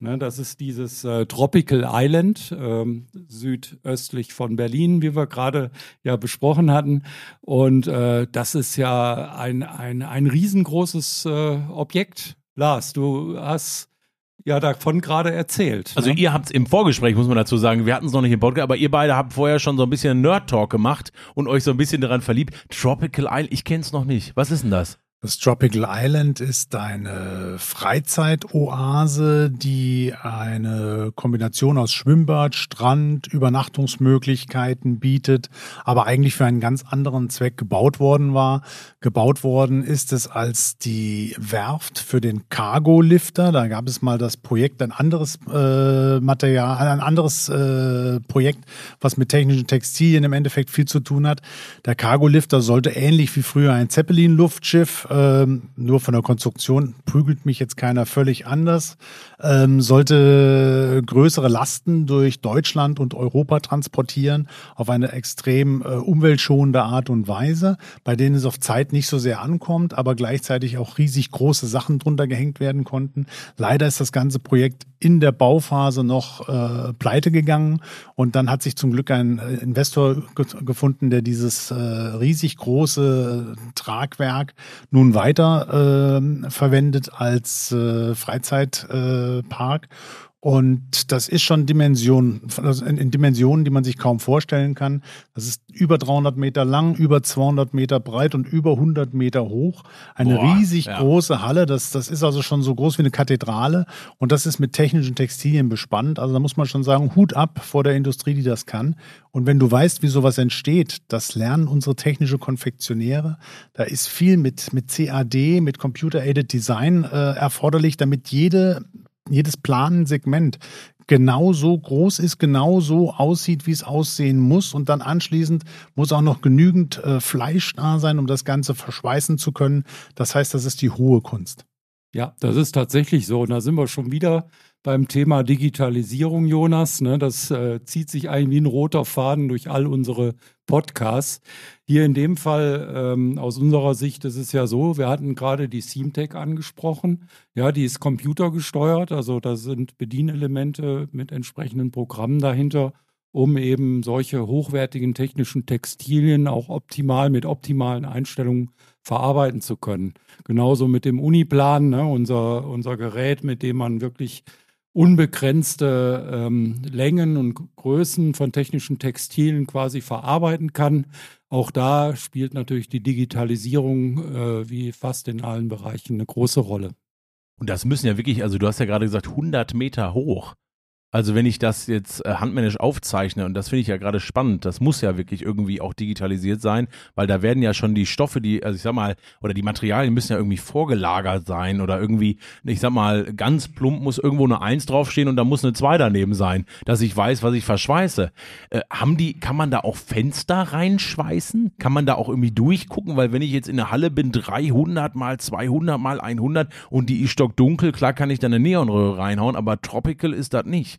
Ne, das ist dieses äh, Tropical Island, ähm, südöstlich von Berlin, wie wir gerade ja besprochen hatten. Und äh, das ist ja ein, ein, ein riesengroßes äh, Objekt. Lars, du hast ja davon gerade erzählt. Also ne? ihr habt es im Vorgespräch, muss man dazu sagen, wir hatten es noch nicht im Podcast, aber ihr beide habt vorher schon so ein bisschen Nerd-Talk gemacht und euch so ein bisschen daran verliebt. Tropical Island, ich kenne es noch nicht. Was ist denn das? Das Tropical Island ist eine Freizeitoase, die eine Kombination aus Schwimmbad, Strand, Übernachtungsmöglichkeiten bietet, aber eigentlich für einen ganz anderen Zweck gebaut worden war. Gebaut worden ist es als die Werft für den Cargo-Lifter. Da gab es mal das Projekt, ein anderes äh, Material, ein anderes äh, Projekt, was mit technischen Textilien im Endeffekt viel zu tun hat. Der Cargo-Lifter sollte ähnlich wie früher ein Zeppelin-Luftschiff ähm, nur von der Konstruktion prügelt mich jetzt keiner völlig anders, ähm, sollte größere Lasten durch Deutschland und Europa transportieren auf eine extrem äh, umweltschonende Art und Weise, bei denen es auf Zeit nicht so sehr ankommt, aber gleichzeitig auch riesig große Sachen drunter gehängt werden konnten. Leider ist das ganze Projekt in der Bauphase noch äh, pleite gegangen und dann hat sich zum Glück ein äh, Investor ge gefunden, der dieses äh, riesig große Tragwerk nun weiter äh, verwendet als äh, Freizeitpark. Äh, und das ist schon Dimension, also in, Dimensionen, die man sich kaum vorstellen kann. Das ist über 300 Meter lang, über 200 Meter breit und über 100 Meter hoch. Eine Boah, riesig ja. große Halle. Das, das ist also schon so groß wie eine Kathedrale. Und das ist mit technischen Textilien bespannt. Also da muss man schon sagen, Hut ab vor der Industrie, die das kann. Und wenn du weißt, wie sowas entsteht, das lernen unsere technische Konfektionäre. Da ist viel mit, mit CAD, mit Computer-Aided Design äh, erforderlich, damit jede jedes Planensegment genau so groß ist, genau so aussieht, wie es aussehen muss. Und dann anschließend muss auch noch genügend äh, Fleisch da sein, um das Ganze verschweißen zu können. Das heißt, das ist die hohe Kunst. Ja, das ist tatsächlich so. Und da sind wir schon wieder beim Thema Digitalisierung, Jonas. Ne? Das äh, zieht sich eigentlich wie ein roter Faden durch all unsere Podcasts. Hier in dem Fall, ähm, aus unserer Sicht, ist es ja so, wir hatten gerade die SeamTech angesprochen. Ja, die ist computergesteuert, also da sind Bedienelemente mit entsprechenden Programmen dahinter, um eben solche hochwertigen technischen Textilien auch optimal mit optimalen Einstellungen verarbeiten zu können. Genauso mit dem Uniplan, ne, unser, unser Gerät, mit dem man wirklich unbegrenzte ähm, Längen und Größen von technischen Textilien quasi verarbeiten kann. Auch da spielt natürlich die Digitalisierung äh, wie fast in allen Bereichen eine große Rolle. Und das müssen ja wirklich, also du hast ja gerade gesagt, 100 Meter hoch. Also wenn ich das jetzt äh, handmännisch aufzeichne, und das finde ich ja gerade spannend, das muss ja wirklich irgendwie auch digitalisiert sein, weil da werden ja schon die Stoffe, die, also ich sag mal, oder die Materialien müssen ja irgendwie vorgelagert sein oder irgendwie, ich sag mal, ganz plump muss irgendwo eine Eins draufstehen und da muss eine Zwei daneben sein, dass ich weiß, was ich verschweiße. Äh, haben die, kann man da auch Fenster reinschweißen? Kann man da auch irgendwie durchgucken? Weil wenn ich jetzt in der Halle bin, 300 mal 200 mal 100 und die ist stockdunkel, klar kann ich da eine Neonröhre reinhauen, aber Tropical ist das nicht.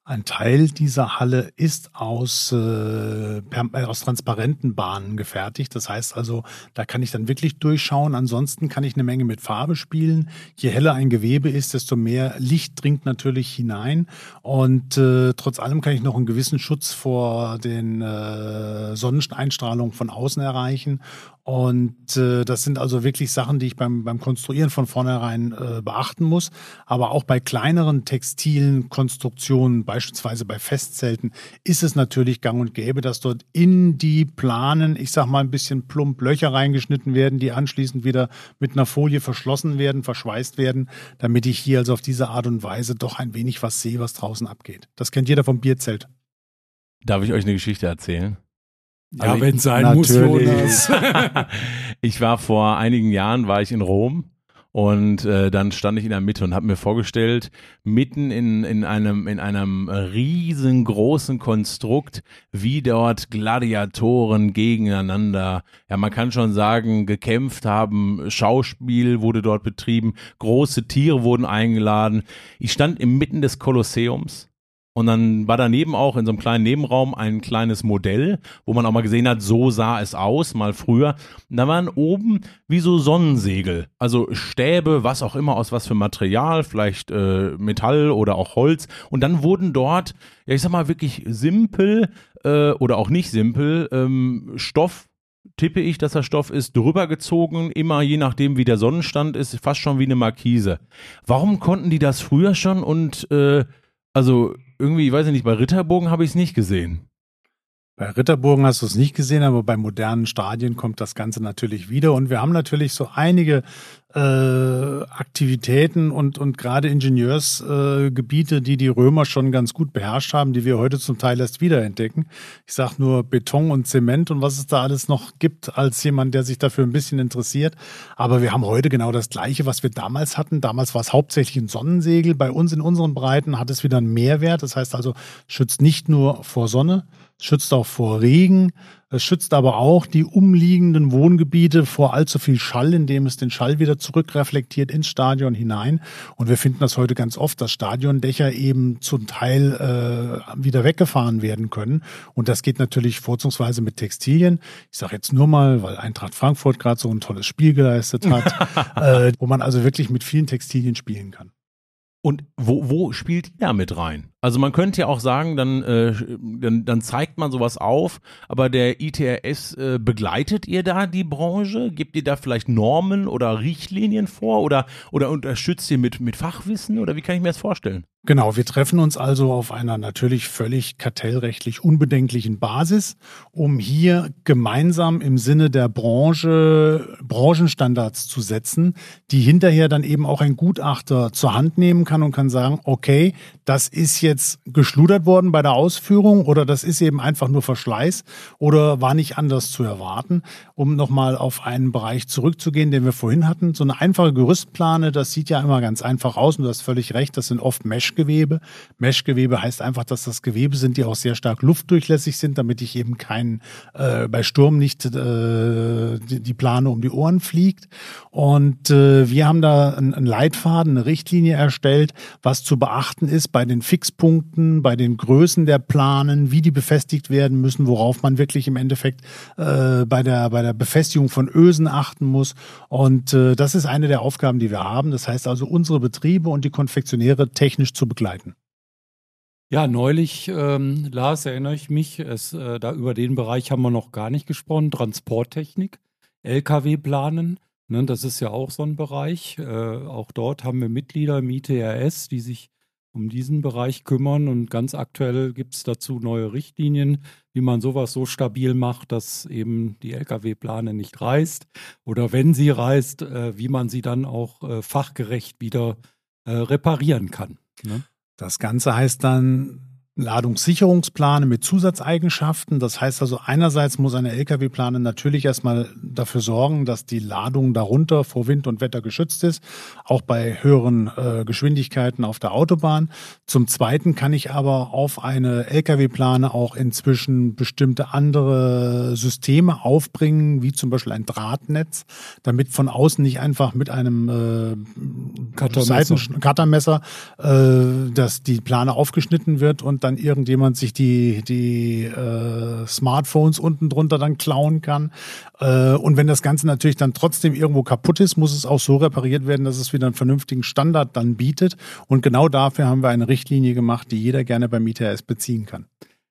Ein Teil dieser Halle ist aus, äh, äh, aus transparenten Bahnen gefertigt. Das heißt also, da kann ich dann wirklich durchschauen. Ansonsten kann ich eine Menge mit Farbe spielen. Je heller ein Gewebe ist, desto mehr Licht dringt natürlich hinein. Und äh, trotz allem kann ich noch einen gewissen Schutz vor den äh, Sonneneinstrahlungen von außen erreichen. Und äh, das sind also wirklich Sachen, die ich beim, beim Konstruieren von vornherein äh, beachten muss. Aber auch bei kleineren textilen Konstruktionen, beispielsweise bei Festzelten, ist es natürlich gang und gäbe, dass dort in die Planen, ich sag mal, ein bisschen plump Löcher reingeschnitten werden, die anschließend wieder mit einer Folie verschlossen werden, verschweißt werden, damit ich hier also auf diese Art und Weise doch ein wenig was sehe, was draußen abgeht. Das kennt jeder vom Bierzelt. Darf ich euch eine Geschichte erzählen? Ja, wenn es sein muss, Jonas. (laughs) (laughs) ich war vor einigen Jahren, war ich in Rom und äh, dann stand ich in der Mitte und habe mir vorgestellt, mitten in, in, einem, in einem riesengroßen Konstrukt, wie dort Gladiatoren gegeneinander, ja man kann schon sagen, gekämpft haben, Schauspiel wurde dort betrieben, große Tiere wurden eingeladen. Ich stand inmitten des Kolosseums und dann war daneben auch in so einem kleinen Nebenraum ein kleines Modell, wo man auch mal gesehen hat, so sah es aus, mal früher. Und da waren oben wie so Sonnensegel, also Stäbe, was auch immer, aus was für Material, vielleicht äh, Metall oder auch Holz. Und dann wurden dort, ja ich sag mal wirklich simpel äh, oder auch nicht simpel, ähm, Stoff tippe ich, dass der Stoff ist, drüber gezogen, immer je nachdem, wie der Sonnenstand ist, fast schon wie eine Markise. Warum konnten die das früher schon und äh, also irgendwie, ich weiß nicht, bei Ritterbogen habe ich es nicht gesehen. Bei Ritterburgen hast du es nicht gesehen, aber bei modernen Stadien kommt das Ganze natürlich wieder. Und wir haben natürlich so einige äh, Aktivitäten und, und gerade Ingenieursgebiete, äh, die die Römer schon ganz gut beherrscht haben, die wir heute zum Teil erst wiederentdecken. Ich sage nur Beton und Zement und was es da alles noch gibt, als jemand, der sich dafür ein bisschen interessiert. Aber wir haben heute genau das Gleiche, was wir damals hatten. Damals war es hauptsächlich ein Sonnensegel. Bei uns in unseren Breiten hat es wieder einen Mehrwert. Das heißt also, schützt nicht nur vor Sonne, schützt auch vor Regen. Es schützt aber auch die umliegenden Wohngebiete vor allzu viel Schall, indem es den Schall wieder zurückreflektiert ins Stadion hinein. Und wir finden das heute ganz oft, dass Stadiondächer eben zum Teil äh, wieder weggefahren werden können. Und das geht natürlich vorzugsweise mit Textilien. Ich sage jetzt nur mal, weil Eintracht Frankfurt gerade so ein tolles Spiel geleistet hat, (laughs) äh, wo man also wirklich mit vielen Textilien spielen kann. Und wo, wo spielt ihr mit rein? Also man könnte ja auch sagen, dann, äh, dann, dann zeigt man sowas auf, aber der ITRS äh, begleitet ihr da die Branche? Gibt ihr da vielleicht Normen oder Richtlinien vor oder, oder unterstützt ihr mit, mit Fachwissen oder wie kann ich mir das vorstellen? Genau, wir treffen uns also auf einer natürlich völlig kartellrechtlich unbedenklichen Basis, um hier gemeinsam im Sinne der Branche Branchenstandards zu setzen, die hinterher dann eben auch ein Gutachter zur Hand nehmen kann und kann sagen, okay, das ist jetzt geschludert worden bei der Ausführung oder das ist eben einfach nur Verschleiß oder war nicht anders zu erwarten. Um nochmal auf einen Bereich zurückzugehen, den wir vorhin hatten, so eine einfache Gerüstplane, das sieht ja immer ganz einfach aus und du hast völlig recht, das sind oft Mesh Meshgewebe. Meshgewebe heißt einfach, dass das Gewebe sind, die auch sehr stark luftdurchlässig sind, damit ich eben keinen äh, bei Sturm nicht äh, die, die Plane um die Ohren fliegt. Und äh, wir haben da einen Leitfaden, eine Richtlinie erstellt, was zu beachten ist bei den Fixpunkten, bei den Größen der Planen, wie die befestigt werden müssen, worauf man wirklich im Endeffekt äh, bei der bei der Befestigung von Ösen achten muss. Und äh, das ist eine der Aufgaben, die wir haben. Das heißt also, unsere Betriebe und die Konfektionäre technisch zu begleiten. Ja, neulich, ähm, Lars, erinnere ich mich, es, äh, da über den Bereich haben wir noch gar nicht gesprochen, Transporttechnik, Lkw planen, ne, das ist ja auch so ein Bereich. Äh, auch dort haben wir Mitglieder im ITRS, die sich um diesen Bereich kümmern und ganz aktuell gibt es dazu neue Richtlinien, wie man sowas so stabil macht, dass eben die Lkw-Plane nicht reißt oder wenn sie reißt, äh, wie man sie dann auch äh, fachgerecht wieder äh, reparieren kann. Ne? Das Ganze heißt dann Ladungssicherungsplane mit Zusatzeigenschaften. Das heißt also, einerseits muss eine Lkw-Plane natürlich erstmal dafür sorgen, dass die Ladung darunter vor Wind und Wetter geschützt ist, auch bei höheren äh, Geschwindigkeiten auf der Autobahn. Zum Zweiten kann ich aber auf eine Lkw-Plane auch inzwischen bestimmte andere Systeme aufbringen, wie zum Beispiel ein Drahtnetz, damit von außen nicht einfach mit einem äh, Cuttermesser, Cuttermesser äh, dass die Plane aufgeschnitten wird und dann irgendjemand sich die, die äh, Smartphones unten drunter dann klauen kann. Äh, und wenn das Ganze natürlich dann trotzdem irgendwo kaputt ist, muss es auch so repariert werden, dass es wieder einen vernünftigen Standard dann bietet. Und genau dafür haben wir eine Richtlinie gemacht, die jeder gerne beim ITS beziehen kann.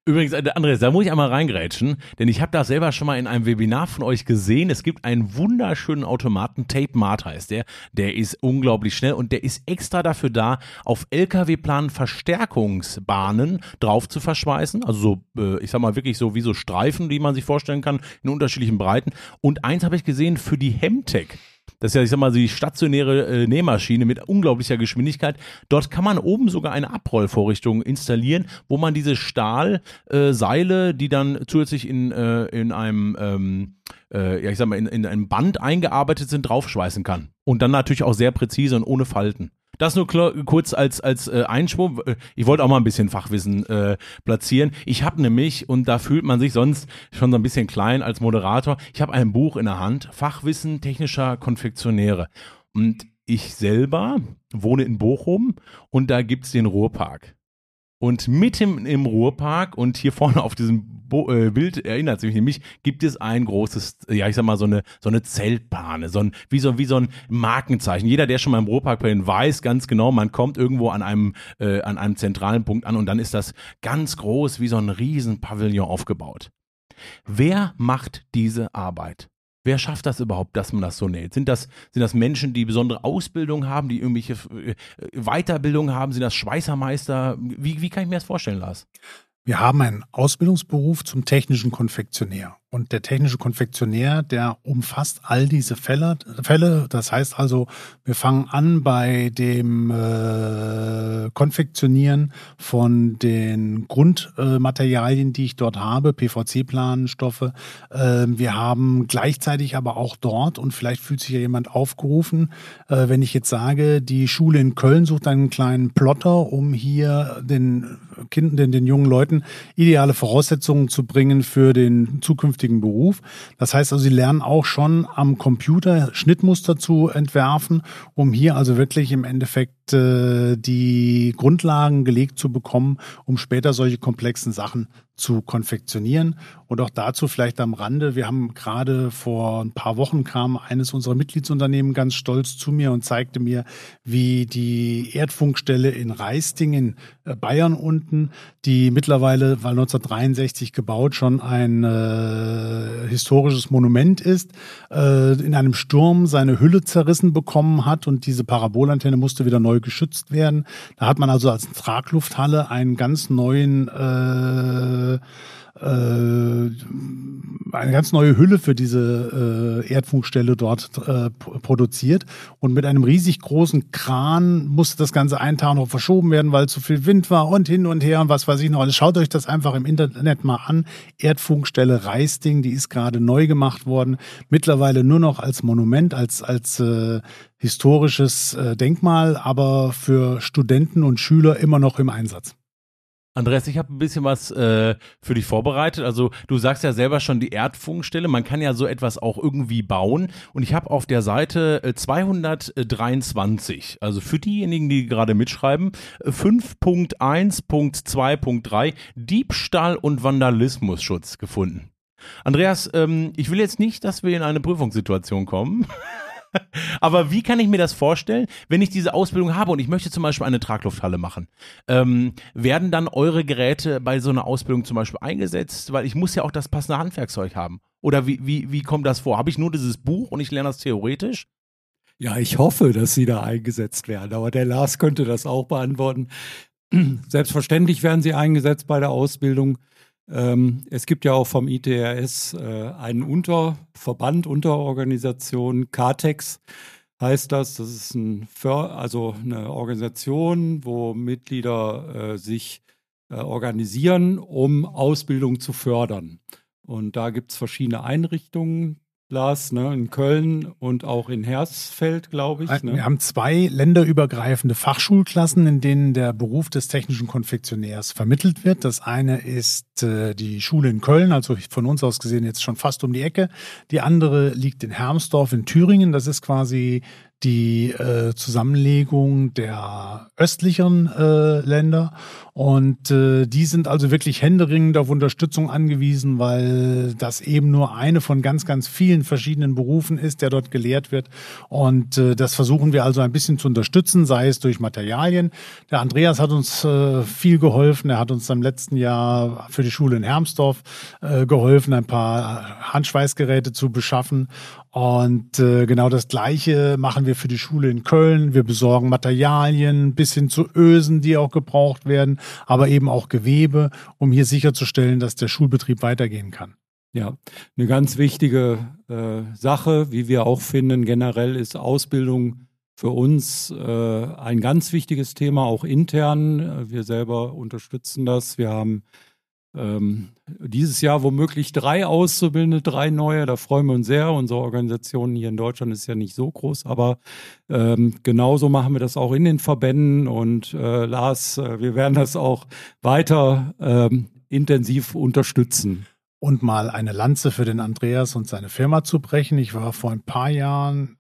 Übrigens, äh, Andreas, da muss ich einmal reingrätschen, denn ich habe das selber schon mal in einem Webinar von euch gesehen. Es gibt einen wunderschönen Automaten, Tape Mart heißt der. Der ist unglaublich schnell und der ist extra dafür da, auf LKW-Planen Verstärkungsbahnen drauf zu verschweißen. Also so, äh, ich sag mal wirklich so wie so Streifen, die man sich vorstellen kann, in unterschiedlichen Breiten. Und eins habe ich gesehen für die Hemtech. Das ist ja, ich sag mal, die stationäre äh, Nähmaschine mit unglaublicher Geschwindigkeit. Dort kann man oben sogar eine Abrollvorrichtung installieren, wo man diese Stahlseile, äh, die dann zusätzlich in, äh, in einem, ähm, äh, ja, ich sag mal, in, in einem Band eingearbeitet sind, draufschweißen kann. Und dann natürlich auch sehr präzise und ohne Falten. Das nur kurz als, als äh, Einschwung. Ich wollte auch mal ein bisschen Fachwissen äh, platzieren. Ich habe nämlich, und da fühlt man sich sonst schon so ein bisschen klein als Moderator, ich habe ein Buch in der Hand, Fachwissen technischer Konfektionäre. Und ich selber wohne in Bochum und da gibt's den Ruhrpark. Und mitten im Ruhrpark und hier vorne auf diesem Bo äh, Bild erinnert sich nämlich, gibt es ein großes, ja, ich sag mal, so eine, so eine Zeltbahne, so ein, wie so, wie so ein Markenzeichen. Jeder, der schon mal im Ruhrpark bin, weiß ganz genau, man kommt irgendwo an einem, äh, an einem zentralen Punkt an und dann ist das ganz groß wie so ein Riesenpavillon aufgebaut. Wer macht diese Arbeit? Wer schafft das überhaupt, dass man das so näht? Sind das, sind das Menschen, die besondere Ausbildung haben, die irgendwelche äh, Weiterbildung haben? Sind das Schweißermeister? Wie, wie kann ich mir das vorstellen, Lars? Wir haben einen Ausbildungsberuf zum technischen Konfektionär. Und der technische Konfektionär, der umfasst all diese Fälle. Fälle. Das heißt also, wir fangen an bei dem äh, Konfektionieren von den Grundmaterialien, äh, die ich dort habe, PVC-Planstoffe. Äh, wir haben gleichzeitig aber auch dort, und vielleicht fühlt sich ja jemand aufgerufen, äh, wenn ich jetzt sage, die Schule in Köln sucht einen kleinen Plotter, um hier den Kindern, den, den jungen Leuten ideale Voraussetzungen zu bringen für den zukünftigen Beruf. Das heißt also, sie lernen auch schon am Computer Schnittmuster zu entwerfen, um hier also wirklich im Endeffekt äh, die Grundlagen gelegt zu bekommen, um später solche komplexen Sachen zu konfektionieren. Und auch dazu vielleicht am Rande, wir haben gerade vor ein paar Wochen kam eines unserer Mitgliedsunternehmen ganz stolz zu mir und zeigte mir, wie die Erdfunkstelle in Reisting in äh, Bayern unten, die mittlerweile, weil 1963 gebaut, schon ein äh, historisches Monument ist, äh, in einem Sturm seine Hülle zerrissen bekommen hat und diese Parabolantenne musste wieder neu geschützt werden. Da hat man also als Traglufthalle einen ganz neuen äh, äh, eine ganz neue Hülle für diese äh, Erdfunkstelle dort äh, produziert. Und mit einem riesig großen Kran musste das Ganze einen Tag noch verschoben werden, weil zu viel Wind war und hin und her und was weiß ich noch. Also schaut euch das einfach im Internet mal an. Erdfunkstelle Reisting, die ist gerade neu gemacht worden. Mittlerweile nur noch als Monument, als, als äh, historisches äh, Denkmal, aber für Studenten und Schüler immer noch im Einsatz. Andreas, ich habe ein bisschen was äh, für dich vorbereitet. Also du sagst ja selber schon die Erdfunkstelle. Man kann ja so etwas auch irgendwie bauen. Und ich habe auf der Seite äh, 223, also für diejenigen, die gerade mitschreiben, 5.1.2.3 äh, Diebstahl und Vandalismusschutz gefunden. Andreas, ähm, ich will jetzt nicht, dass wir in eine Prüfungssituation kommen. (laughs) Aber wie kann ich mir das vorstellen, wenn ich diese Ausbildung habe und ich möchte zum Beispiel eine Traglufthalle machen? Ähm, werden dann eure Geräte bei so einer Ausbildung zum Beispiel eingesetzt? Weil ich muss ja auch das passende Handwerkszeug haben. Oder wie, wie, wie kommt das vor? Habe ich nur dieses Buch und ich lerne das theoretisch? Ja, ich hoffe, dass sie da eingesetzt werden. Aber der Lars könnte das auch beantworten. (clears throat) Selbstverständlich werden sie eingesetzt bei der Ausbildung. Ähm, es gibt ja auch vom ITRS äh, einen Unterverband, Unterorganisation, CARTEX heißt das. Das ist ein För also eine Organisation, wo Mitglieder äh, sich äh, organisieren, um Ausbildung zu fördern. Und da gibt es verschiedene Einrichtungen, Lars, ne, in Köln und auch in Hersfeld, glaube ich. Ne? Wir haben zwei länderübergreifende Fachschulklassen, in denen der Beruf des technischen Konfektionärs vermittelt wird. Das eine ist äh, die Schule in Köln, also von uns aus gesehen jetzt schon fast um die Ecke. Die andere liegt in Hermsdorf in Thüringen. Das ist quasi die äh, Zusammenlegung der östlichen äh, Länder. Und äh, die sind also wirklich händeringend auf Unterstützung angewiesen, weil das eben nur eine von ganz, ganz vielen verschiedenen Berufen ist, der dort gelehrt wird. Und äh, das versuchen wir also ein bisschen zu unterstützen, sei es durch Materialien. Der Andreas hat uns äh, viel geholfen. Er hat uns im letzten Jahr für die Schule in Hermsdorf äh, geholfen, ein paar Handschweißgeräte zu beschaffen. Und äh, genau das Gleiche machen wir für die Schule in Köln. Wir besorgen Materialien bis hin zu Ösen, die auch gebraucht werden, aber eben auch Gewebe, um hier sicherzustellen, dass der Schulbetrieb weitergehen kann. Ja, eine ganz wichtige äh, Sache, wie wir auch finden, generell ist Ausbildung für uns äh, ein ganz wichtiges Thema, auch intern. Wir selber unterstützen das. Wir haben ähm, dieses Jahr womöglich drei Auszubildende, drei neue, da freuen wir uns sehr. Unsere Organisation hier in Deutschland ist ja nicht so groß, aber ähm, genauso machen wir das auch in den Verbänden und äh, Lars, äh, wir werden das auch weiter ähm, intensiv unterstützen. Und mal eine Lanze für den Andreas und seine Firma zu brechen. Ich war vor ein paar Jahren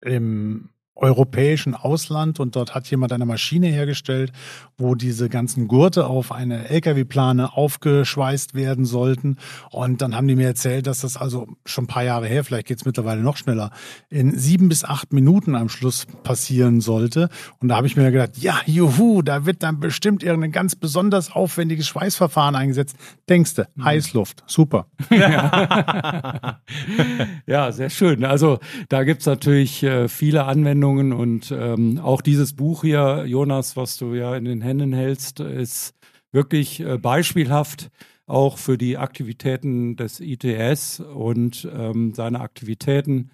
im europäischen Ausland und dort hat jemand eine Maschine hergestellt, wo diese ganzen Gurte auf eine LKW-Plane aufgeschweißt werden sollten. Und dann haben die mir erzählt, dass das also schon ein paar Jahre her, vielleicht geht es mittlerweile noch schneller, in sieben bis acht Minuten am Schluss passieren sollte. Und da habe ich mir gedacht, ja, juhu, da wird dann bestimmt irgendein ganz besonders aufwendiges Schweißverfahren eingesetzt. Denkste, mhm. Heißluft, super. (laughs) (laughs) ja, sehr schön. Also da gibt's natürlich äh, viele Anwendungen Anwendungen und ähm, auch dieses Buch hier, Jonas, was du ja in den Händen hältst, ist wirklich äh, beispielhaft, auch für die Aktivitäten des ITS und ähm, seine Aktivitäten.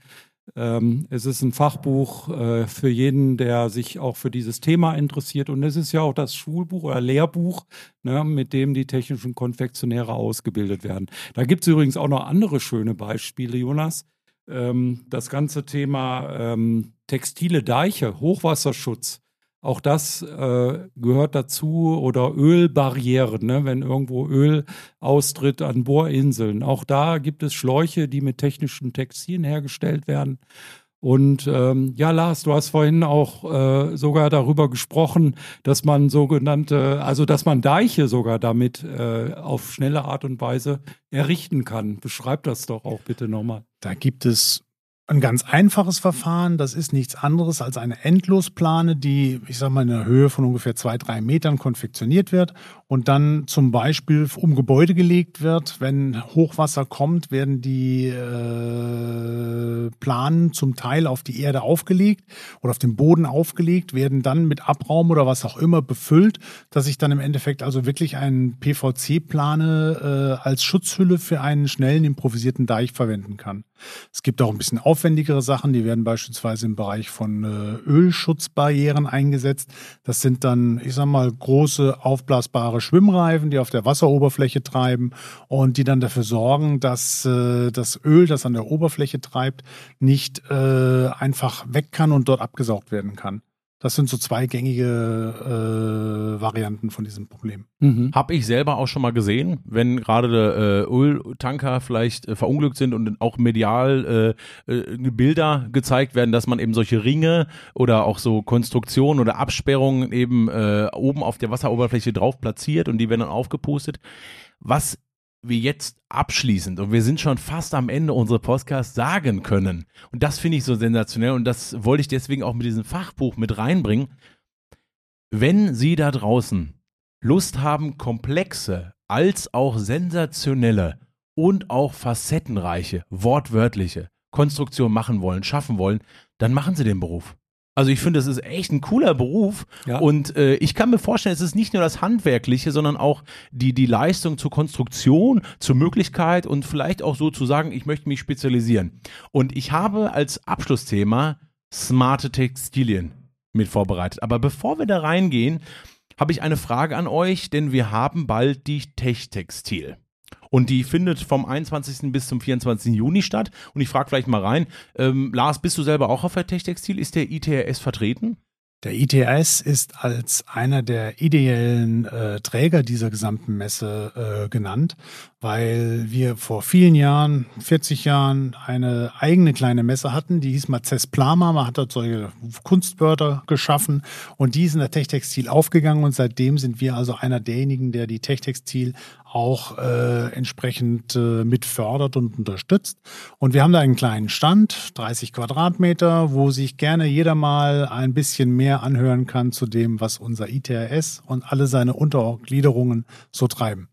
Ähm, es ist ein Fachbuch äh, für jeden, der sich auch für dieses Thema interessiert. Und es ist ja auch das Schulbuch oder Lehrbuch, ne, mit dem die technischen Konfektionäre ausgebildet werden. Da gibt es übrigens auch noch andere schöne Beispiele, Jonas. Ähm, das ganze Thema ähm, textile Deiche, Hochwasserschutz auch das äh, gehört dazu oder Ölbarrieren, ne? wenn irgendwo Öl austritt an Bohrinseln. Auch da gibt es Schläuche, die mit technischen Textilien hergestellt werden. Und ähm, ja, Lars, du hast vorhin auch äh, sogar darüber gesprochen, dass man sogenannte, also dass man Deiche sogar damit äh, auf schnelle Art und Weise errichten kann. Beschreib das doch auch bitte nochmal. Da gibt es ein ganz einfaches Verfahren, das ist nichts anderes als eine Endlosplane, die, ich sag mal, in einer Höhe von ungefähr zwei, drei Metern konfektioniert wird und dann zum Beispiel um Gebäude gelegt wird. Wenn Hochwasser kommt, werden die äh, Planen zum Teil auf die Erde aufgelegt oder auf den Boden aufgelegt, werden dann mit Abraum oder was auch immer befüllt, dass ich dann im Endeffekt also wirklich einen PVC-Plane äh, als Schutzhülle für einen schnellen improvisierten Deich verwenden kann. Es gibt auch ein bisschen aufwendigere Sachen, die werden beispielsweise im Bereich von äh, Ölschutzbarrieren eingesetzt. Das sind dann, ich sag mal, große aufblasbare Schwimmreifen, die auf der Wasseroberfläche treiben und die dann dafür sorgen, dass äh, das Öl, das an der Oberfläche treibt, nicht äh, einfach weg kann und dort abgesaugt werden kann. Das sind so zwei gängige äh, Varianten von diesem Problem. Mhm. Habe ich selber auch schon mal gesehen, wenn gerade äh, Öltanker vielleicht äh, verunglückt sind und auch medial äh, äh, Bilder gezeigt werden, dass man eben solche Ringe oder auch so Konstruktionen oder Absperrungen eben äh, oben auf der Wasseroberfläche drauf platziert und die werden dann aufgepustet. Was wir jetzt abschließend und wir sind schon fast am Ende unserer Podcast sagen können. Und das finde ich so sensationell und das wollte ich deswegen auch mit diesem Fachbuch mit reinbringen. Wenn Sie da draußen Lust haben, komplexe als auch sensationelle und auch facettenreiche, wortwörtliche Konstruktion machen wollen, schaffen wollen, dann machen Sie den Beruf. Also ich finde, das ist echt ein cooler Beruf. Ja. Und äh, ich kann mir vorstellen, es ist nicht nur das Handwerkliche, sondern auch die, die Leistung zur Konstruktion, zur Möglichkeit und vielleicht auch so zu sagen, ich möchte mich spezialisieren. Und ich habe als Abschlussthema smarte Textilien mit vorbereitet. Aber bevor wir da reingehen, habe ich eine Frage an euch, denn wir haben bald die Tech-Textil. Und die findet vom 21. bis zum 24. Juni statt. Und ich frage vielleicht mal rein, ähm, Lars, bist du selber auch auf der Tech-Textil? Ist der ITRS vertreten? Der ITS ist als einer der ideellen äh, Träger dieser gesamten Messe äh, genannt, weil wir vor vielen Jahren, 40 Jahren, eine eigene kleine Messe hatten, die hieß Mazes Plama. Man hat dort solche Kunstwörter geschaffen und die ist in der Techtextil aufgegangen und seitdem sind wir also einer derjenigen, der die Techtextil auch äh, entsprechend äh, mit fördert und unterstützt. Und wir haben da einen kleinen Stand, 30 Quadratmeter, wo sich gerne jeder mal ein bisschen mehr anhören kann zu dem, was unser ITRS und alle seine Untergliederungen so treiben.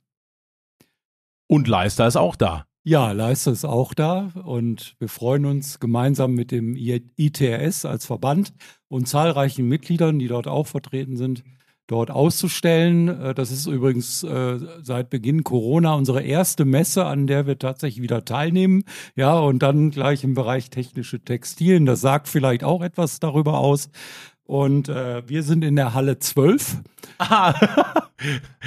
Und Leister ist auch da. Ja, Leister ist auch da und wir freuen uns gemeinsam mit dem ITRS als Verband und zahlreichen Mitgliedern, die dort auch vertreten sind, dort auszustellen. Äh, das ist übrigens äh, seit Beginn Corona unsere erste Messe, an der wir tatsächlich wieder teilnehmen. Ja, und dann gleich im Bereich technische Textilien. Das sagt vielleicht auch etwas darüber aus. Und äh, wir sind in der Halle 12. (laughs)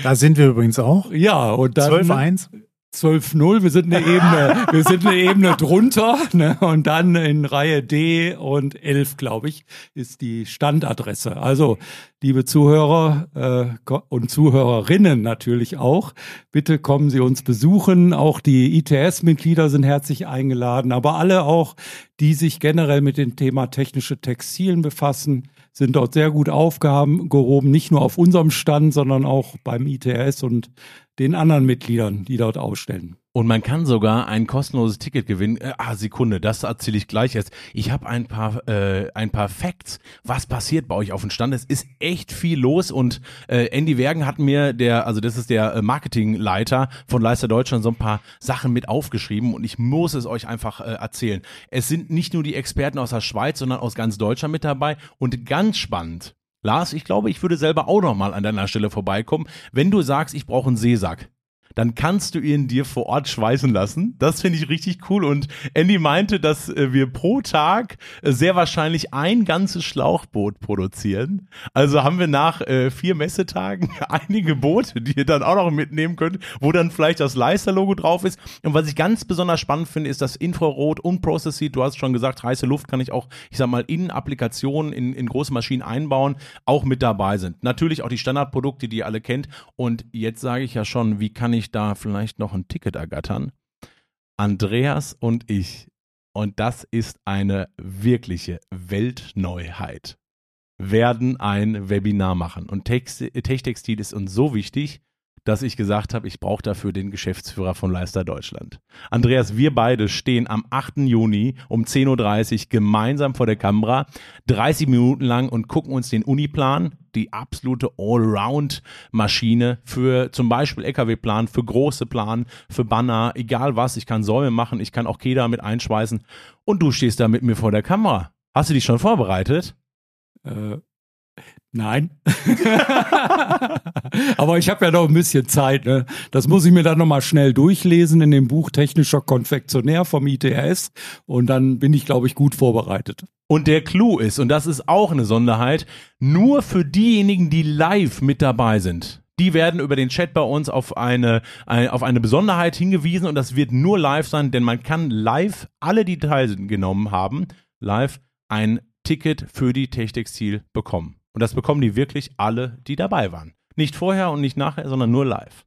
da sind wir übrigens auch. Ja, und dann. 12.1. 12-0, wir sind eine Ebene, wir sind eine Ebene drunter, ne? Und dann in Reihe D und 11, glaube ich, ist die Standadresse. Also, liebe Zuhörer äh, und Zuhörerinnen natürlich auch, bitte kommen Sie uns besuchen. Auch die ITS-Mitglieder sind herzlich eingeladen, aber alle auch, die sich generell mit dem Thema technische Textilien befassen, sind dort sehr gut aufgehoben, nicht nur auf unserem Stand, sondern auch beim ITS und den anderen Mitgliedern, die dort ausstellen. Und man kann sogar ein kostenloses Ticket gewinnen. Äh, ah, Sekunde, das erzähle ich gleich jetzt. Ich habe ein paar, äh, ein paar Facts, was passiert bei euch auf dem Stand. Es ist echt viel los und äh, Andy Wergen hat mir, der, also das ist der äh, Marketingleiter von Leister Deutschland, so ein paar Sachen mit aufgeschrieben und ich muss es euch einfach äh, erzählen. Es sind nicht nur die Experten aus der Schweiz, sondern aus ganz Deutschland mit dabei und ganz spannend. Lars, ich glaube, ich würde selber auch noch mal an deiner Stelle vorbeikommen, wenn du sagst, ich brauche einen Seesack dann kannst du ihn dir vor Ort schweißen lassen. Das finde ich richtig cool. Und Andy meinte, dass äh, wir pro Tag äh, sehr wahrscheinlich ein ganzes Schlauchboot produzieren. Also haben wir nach äh, vier Messetagen (laughs) einige Boote, die ihr dann auch noch mitnehmen könnt, wo dann vielleicht das Leister-Logo drauf ist. Und was ich ganz besonders spannend finde, ist das Infrarot und Process Heat. Du hast schon gesagt, heiße Luft kann ich auch, ich sag mal, in Applikationen, in, in große Maschinen einbauen, auch mit dabei sind. Natürlich auch die Standardprodukte, die ihr alle kennt. Und jetzt sage ich ja schon, wie kann ich da vielleicht noch ein Ticket ergattern? Andreas und ich, und das ist eine wirkliche Weltneuheit, werden ein Webinar machen. Und Techtextil ist uns so wichtig, dass ich gesagt habe, ich brauche dafür den Geschäftsführer von Leister Deutschland. Andreas, wir beide stehen am 8. Juni um 10.30 Uhr gemeinsam vor der Kamera, 30 Minuten lang und gucken uns den Uniplan, die absolute Allround-Maschine für zum Beispiel LKW-Plan, für große Plan, für Banner, egal was. Ich kann Säume machen, ich kann auch Keder mit einschweißen und du stehst da mit mir vor der Kamera. Hast du dich schon vorbereitet? Äh, Nein. (laughs) (laughs) Aber ich habe ja noch ein bisschen Zeit. Ne? Das muss ich mir dann nochmal schnell durchlesen in dem Buch Technischer Konfektionär vom ITRS. Und dann bin ich, glaube ich, gut vorbereitet. Und der Clou ist, und das ist auch eine Sonderheit, nur für diejenigen, die live mit dabei sind. Die werden über den Chat bei uns auf eine, auf eine Besonderheit hingewiesen und das wird nur live sein, denn man kann live alle, die teilgenommen haben, live ein Ticket für die Techtextil bekommen. Und das bekommen die wirklich alle, die dabei waren. Nicht vorher und nicht nachher, sondern nur live.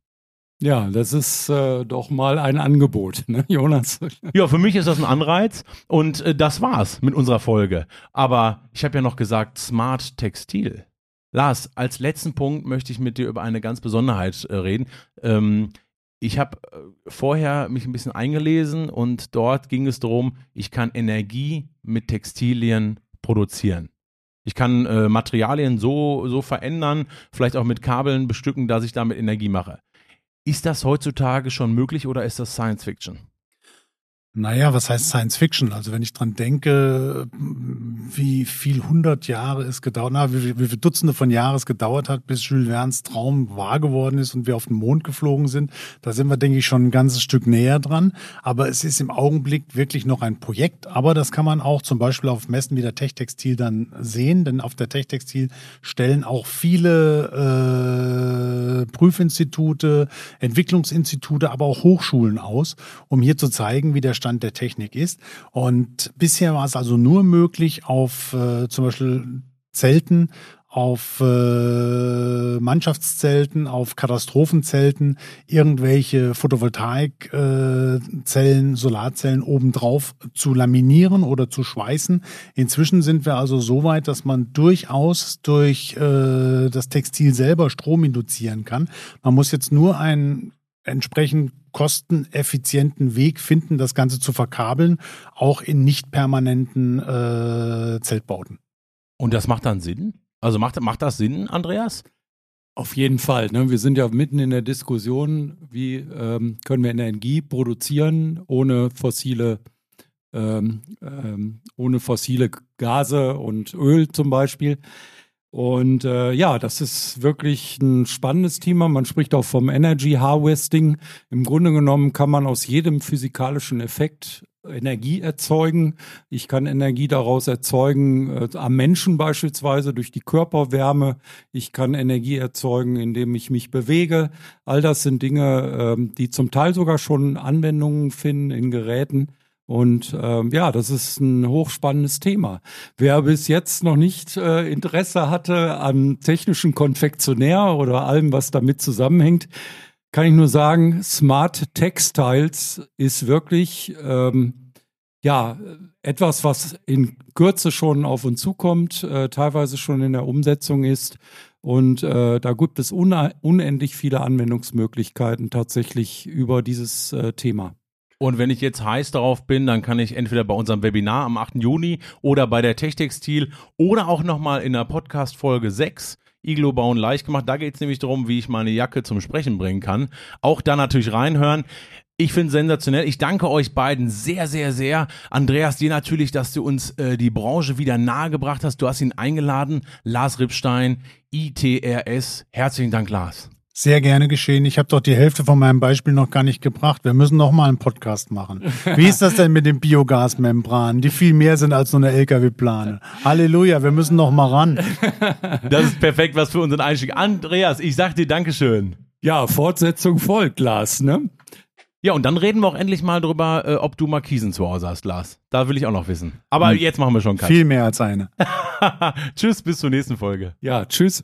Ja, das ist äh, doch mal ein Angebot, ne, Jonas? (laughs) Ja, für mich ist das ein Anreiz und äh, das war's mit unserer Folge. Aber ich habe ja noch gesagt, Smart Textil. Lars, als letzten Punkt möchte ich mit dir über eine ganz Besonderheit äh, reden. Ähm, ich habe äh, vorher mich ein bisschen eingelesen und dort ging es darum, ich kann Energie mit Textilien produzieren. Ich kann äh, Materialien so, so verändern, vielleicht auch mit Kabeln bestücken, dass ich damit Energie mache. Ist das heutzutage schon möglich oder ist das Science Fiction? Naja, was heißt Science Fiction? Also wenn ich dran denke, wie viel hundert Jahre es gedauert hat, wie, wie viele Dutzende von Jahren es gedauert hat, bis Jules Verne's Traum wahr geworden ist und wir auf den Mond geflogen sind, da sind wir, denke ich, schon ein ganzes Stück näher dran. Aber es ist im Augenblick wirklich noch ein Projekt. Aber das kann man auch zum Beispiel auf Messen wie der Techtextil dann sehen, denn auf der Techtextil stellen auch viele äh, Prüfinstitute, Entwicklungsinstitute, aber auch Hochschulen aus, um hier zu zeigen, wie der Stand der Technik ist. Und bisher war es also nur möglich, auf äh, zum Beispiel Zelten, auf äh, Mannschaftszelten, auf Katastrophenzelten irgendwelche Photovoltaikzellen, äh, Solarzellen obendrauf zu laminieren oder zu schweißen. Inzwischen sind wir also so weit, dass man durchaus durch äh, das Textil selber Strom induzieren kann. Man muss jetzt nur ein entsprechend kosteneffizienten Weg finden, das Ganze zu verkabeln, auch in nicht permanenten äh, Zeltbauten. Und das macht dann Sinn? Also macht, macht das Sinn, Andreas? Auf jeden Fall. Ne? Wir sind ja mitten in der Diskussion, wie ähm, können wir Energie produzieren ohne fossile, ähm, ähm, ohne fossile Gase und Öl zum Beispiel. Und äh, ja, das ist wirklich ein spannendes Thema. Man spricht auch vom Energy Harvesting. Im Grunde genommen kann man aus jedem physikalischen Effekt Energie erzeugen. Ich kann Energie daraus erzeugen, äh, am Menschen beispielsweise durch die Körperwärme. Ich kann Energie erzeugen, indem ich mich bewege. All das sind Dinge, äh, die zum Teil sogar schon Anwendungen finden in Geräten. Und ähm, ja, das ist ein hochspannendes Thema. Wer bis jetzt noch nicht äh, Interesse hatte an technischen Konfektionär oder allem, was damit zusammenhängt, kann ich nur sagen, Smart Textiles ist wirklich ähm, ja etwas, was in Kürze schon auf uns zukommt, äh, teilweise schon in der Umsetzung ist. Und äh, da gibt es unendlich viele Anwendungsmöglichkeiten tatsächlich über dieses äh, Thema. Und wenn ich jetzt heiß darauf bin, dann kann ich entweder bei unserem Webinar am 8. Juni oder bei der Techtextil oder auch nochmal in der Podcast Folge 6 Iglo bauen leicht gemacht. Da geht es nämlich darum, wie ich meine Jacke zum Sprechen bringen kann. Auch da natürlich reinhören. Ich finde sensationell. Ich danke euch beiden sehr, sehr, sehr. Andreas, dir natürlich, dass du uns äh, die Branche wieder nahegebracht hast. Du hast ihn eingeladen. Lars Rippstein, ITRS. Herzlichen Dank, Lars. Sehr gerne geschehen. Ich habe doch die Hälfte von meinem Beispiel noch gar nicht gebracht. Wir müssen noch mal einen Podcast machen. Wie ist das denn mit den Biogasmembranen, die viel mehr sind als nur eine LKW-Plane? Halleluja, wir müssen noch mal ran. Das ist perfekt was für unseren Einstieg. Andreas, ich sag dir Dankeschön. Ja, Fortsetzung folgt, Lars, ne? Ja, und dann reden wir auch endlich mal drüber, äh, ob du Markisen zu Hause hast, Lars. Da will ich auch noch wissen. Aber Hm. jetzt machen wir schon Cut. Viel mehr als eine. (laughs) Tschüss, bis zur nächsten Folge. Ja, tschüss.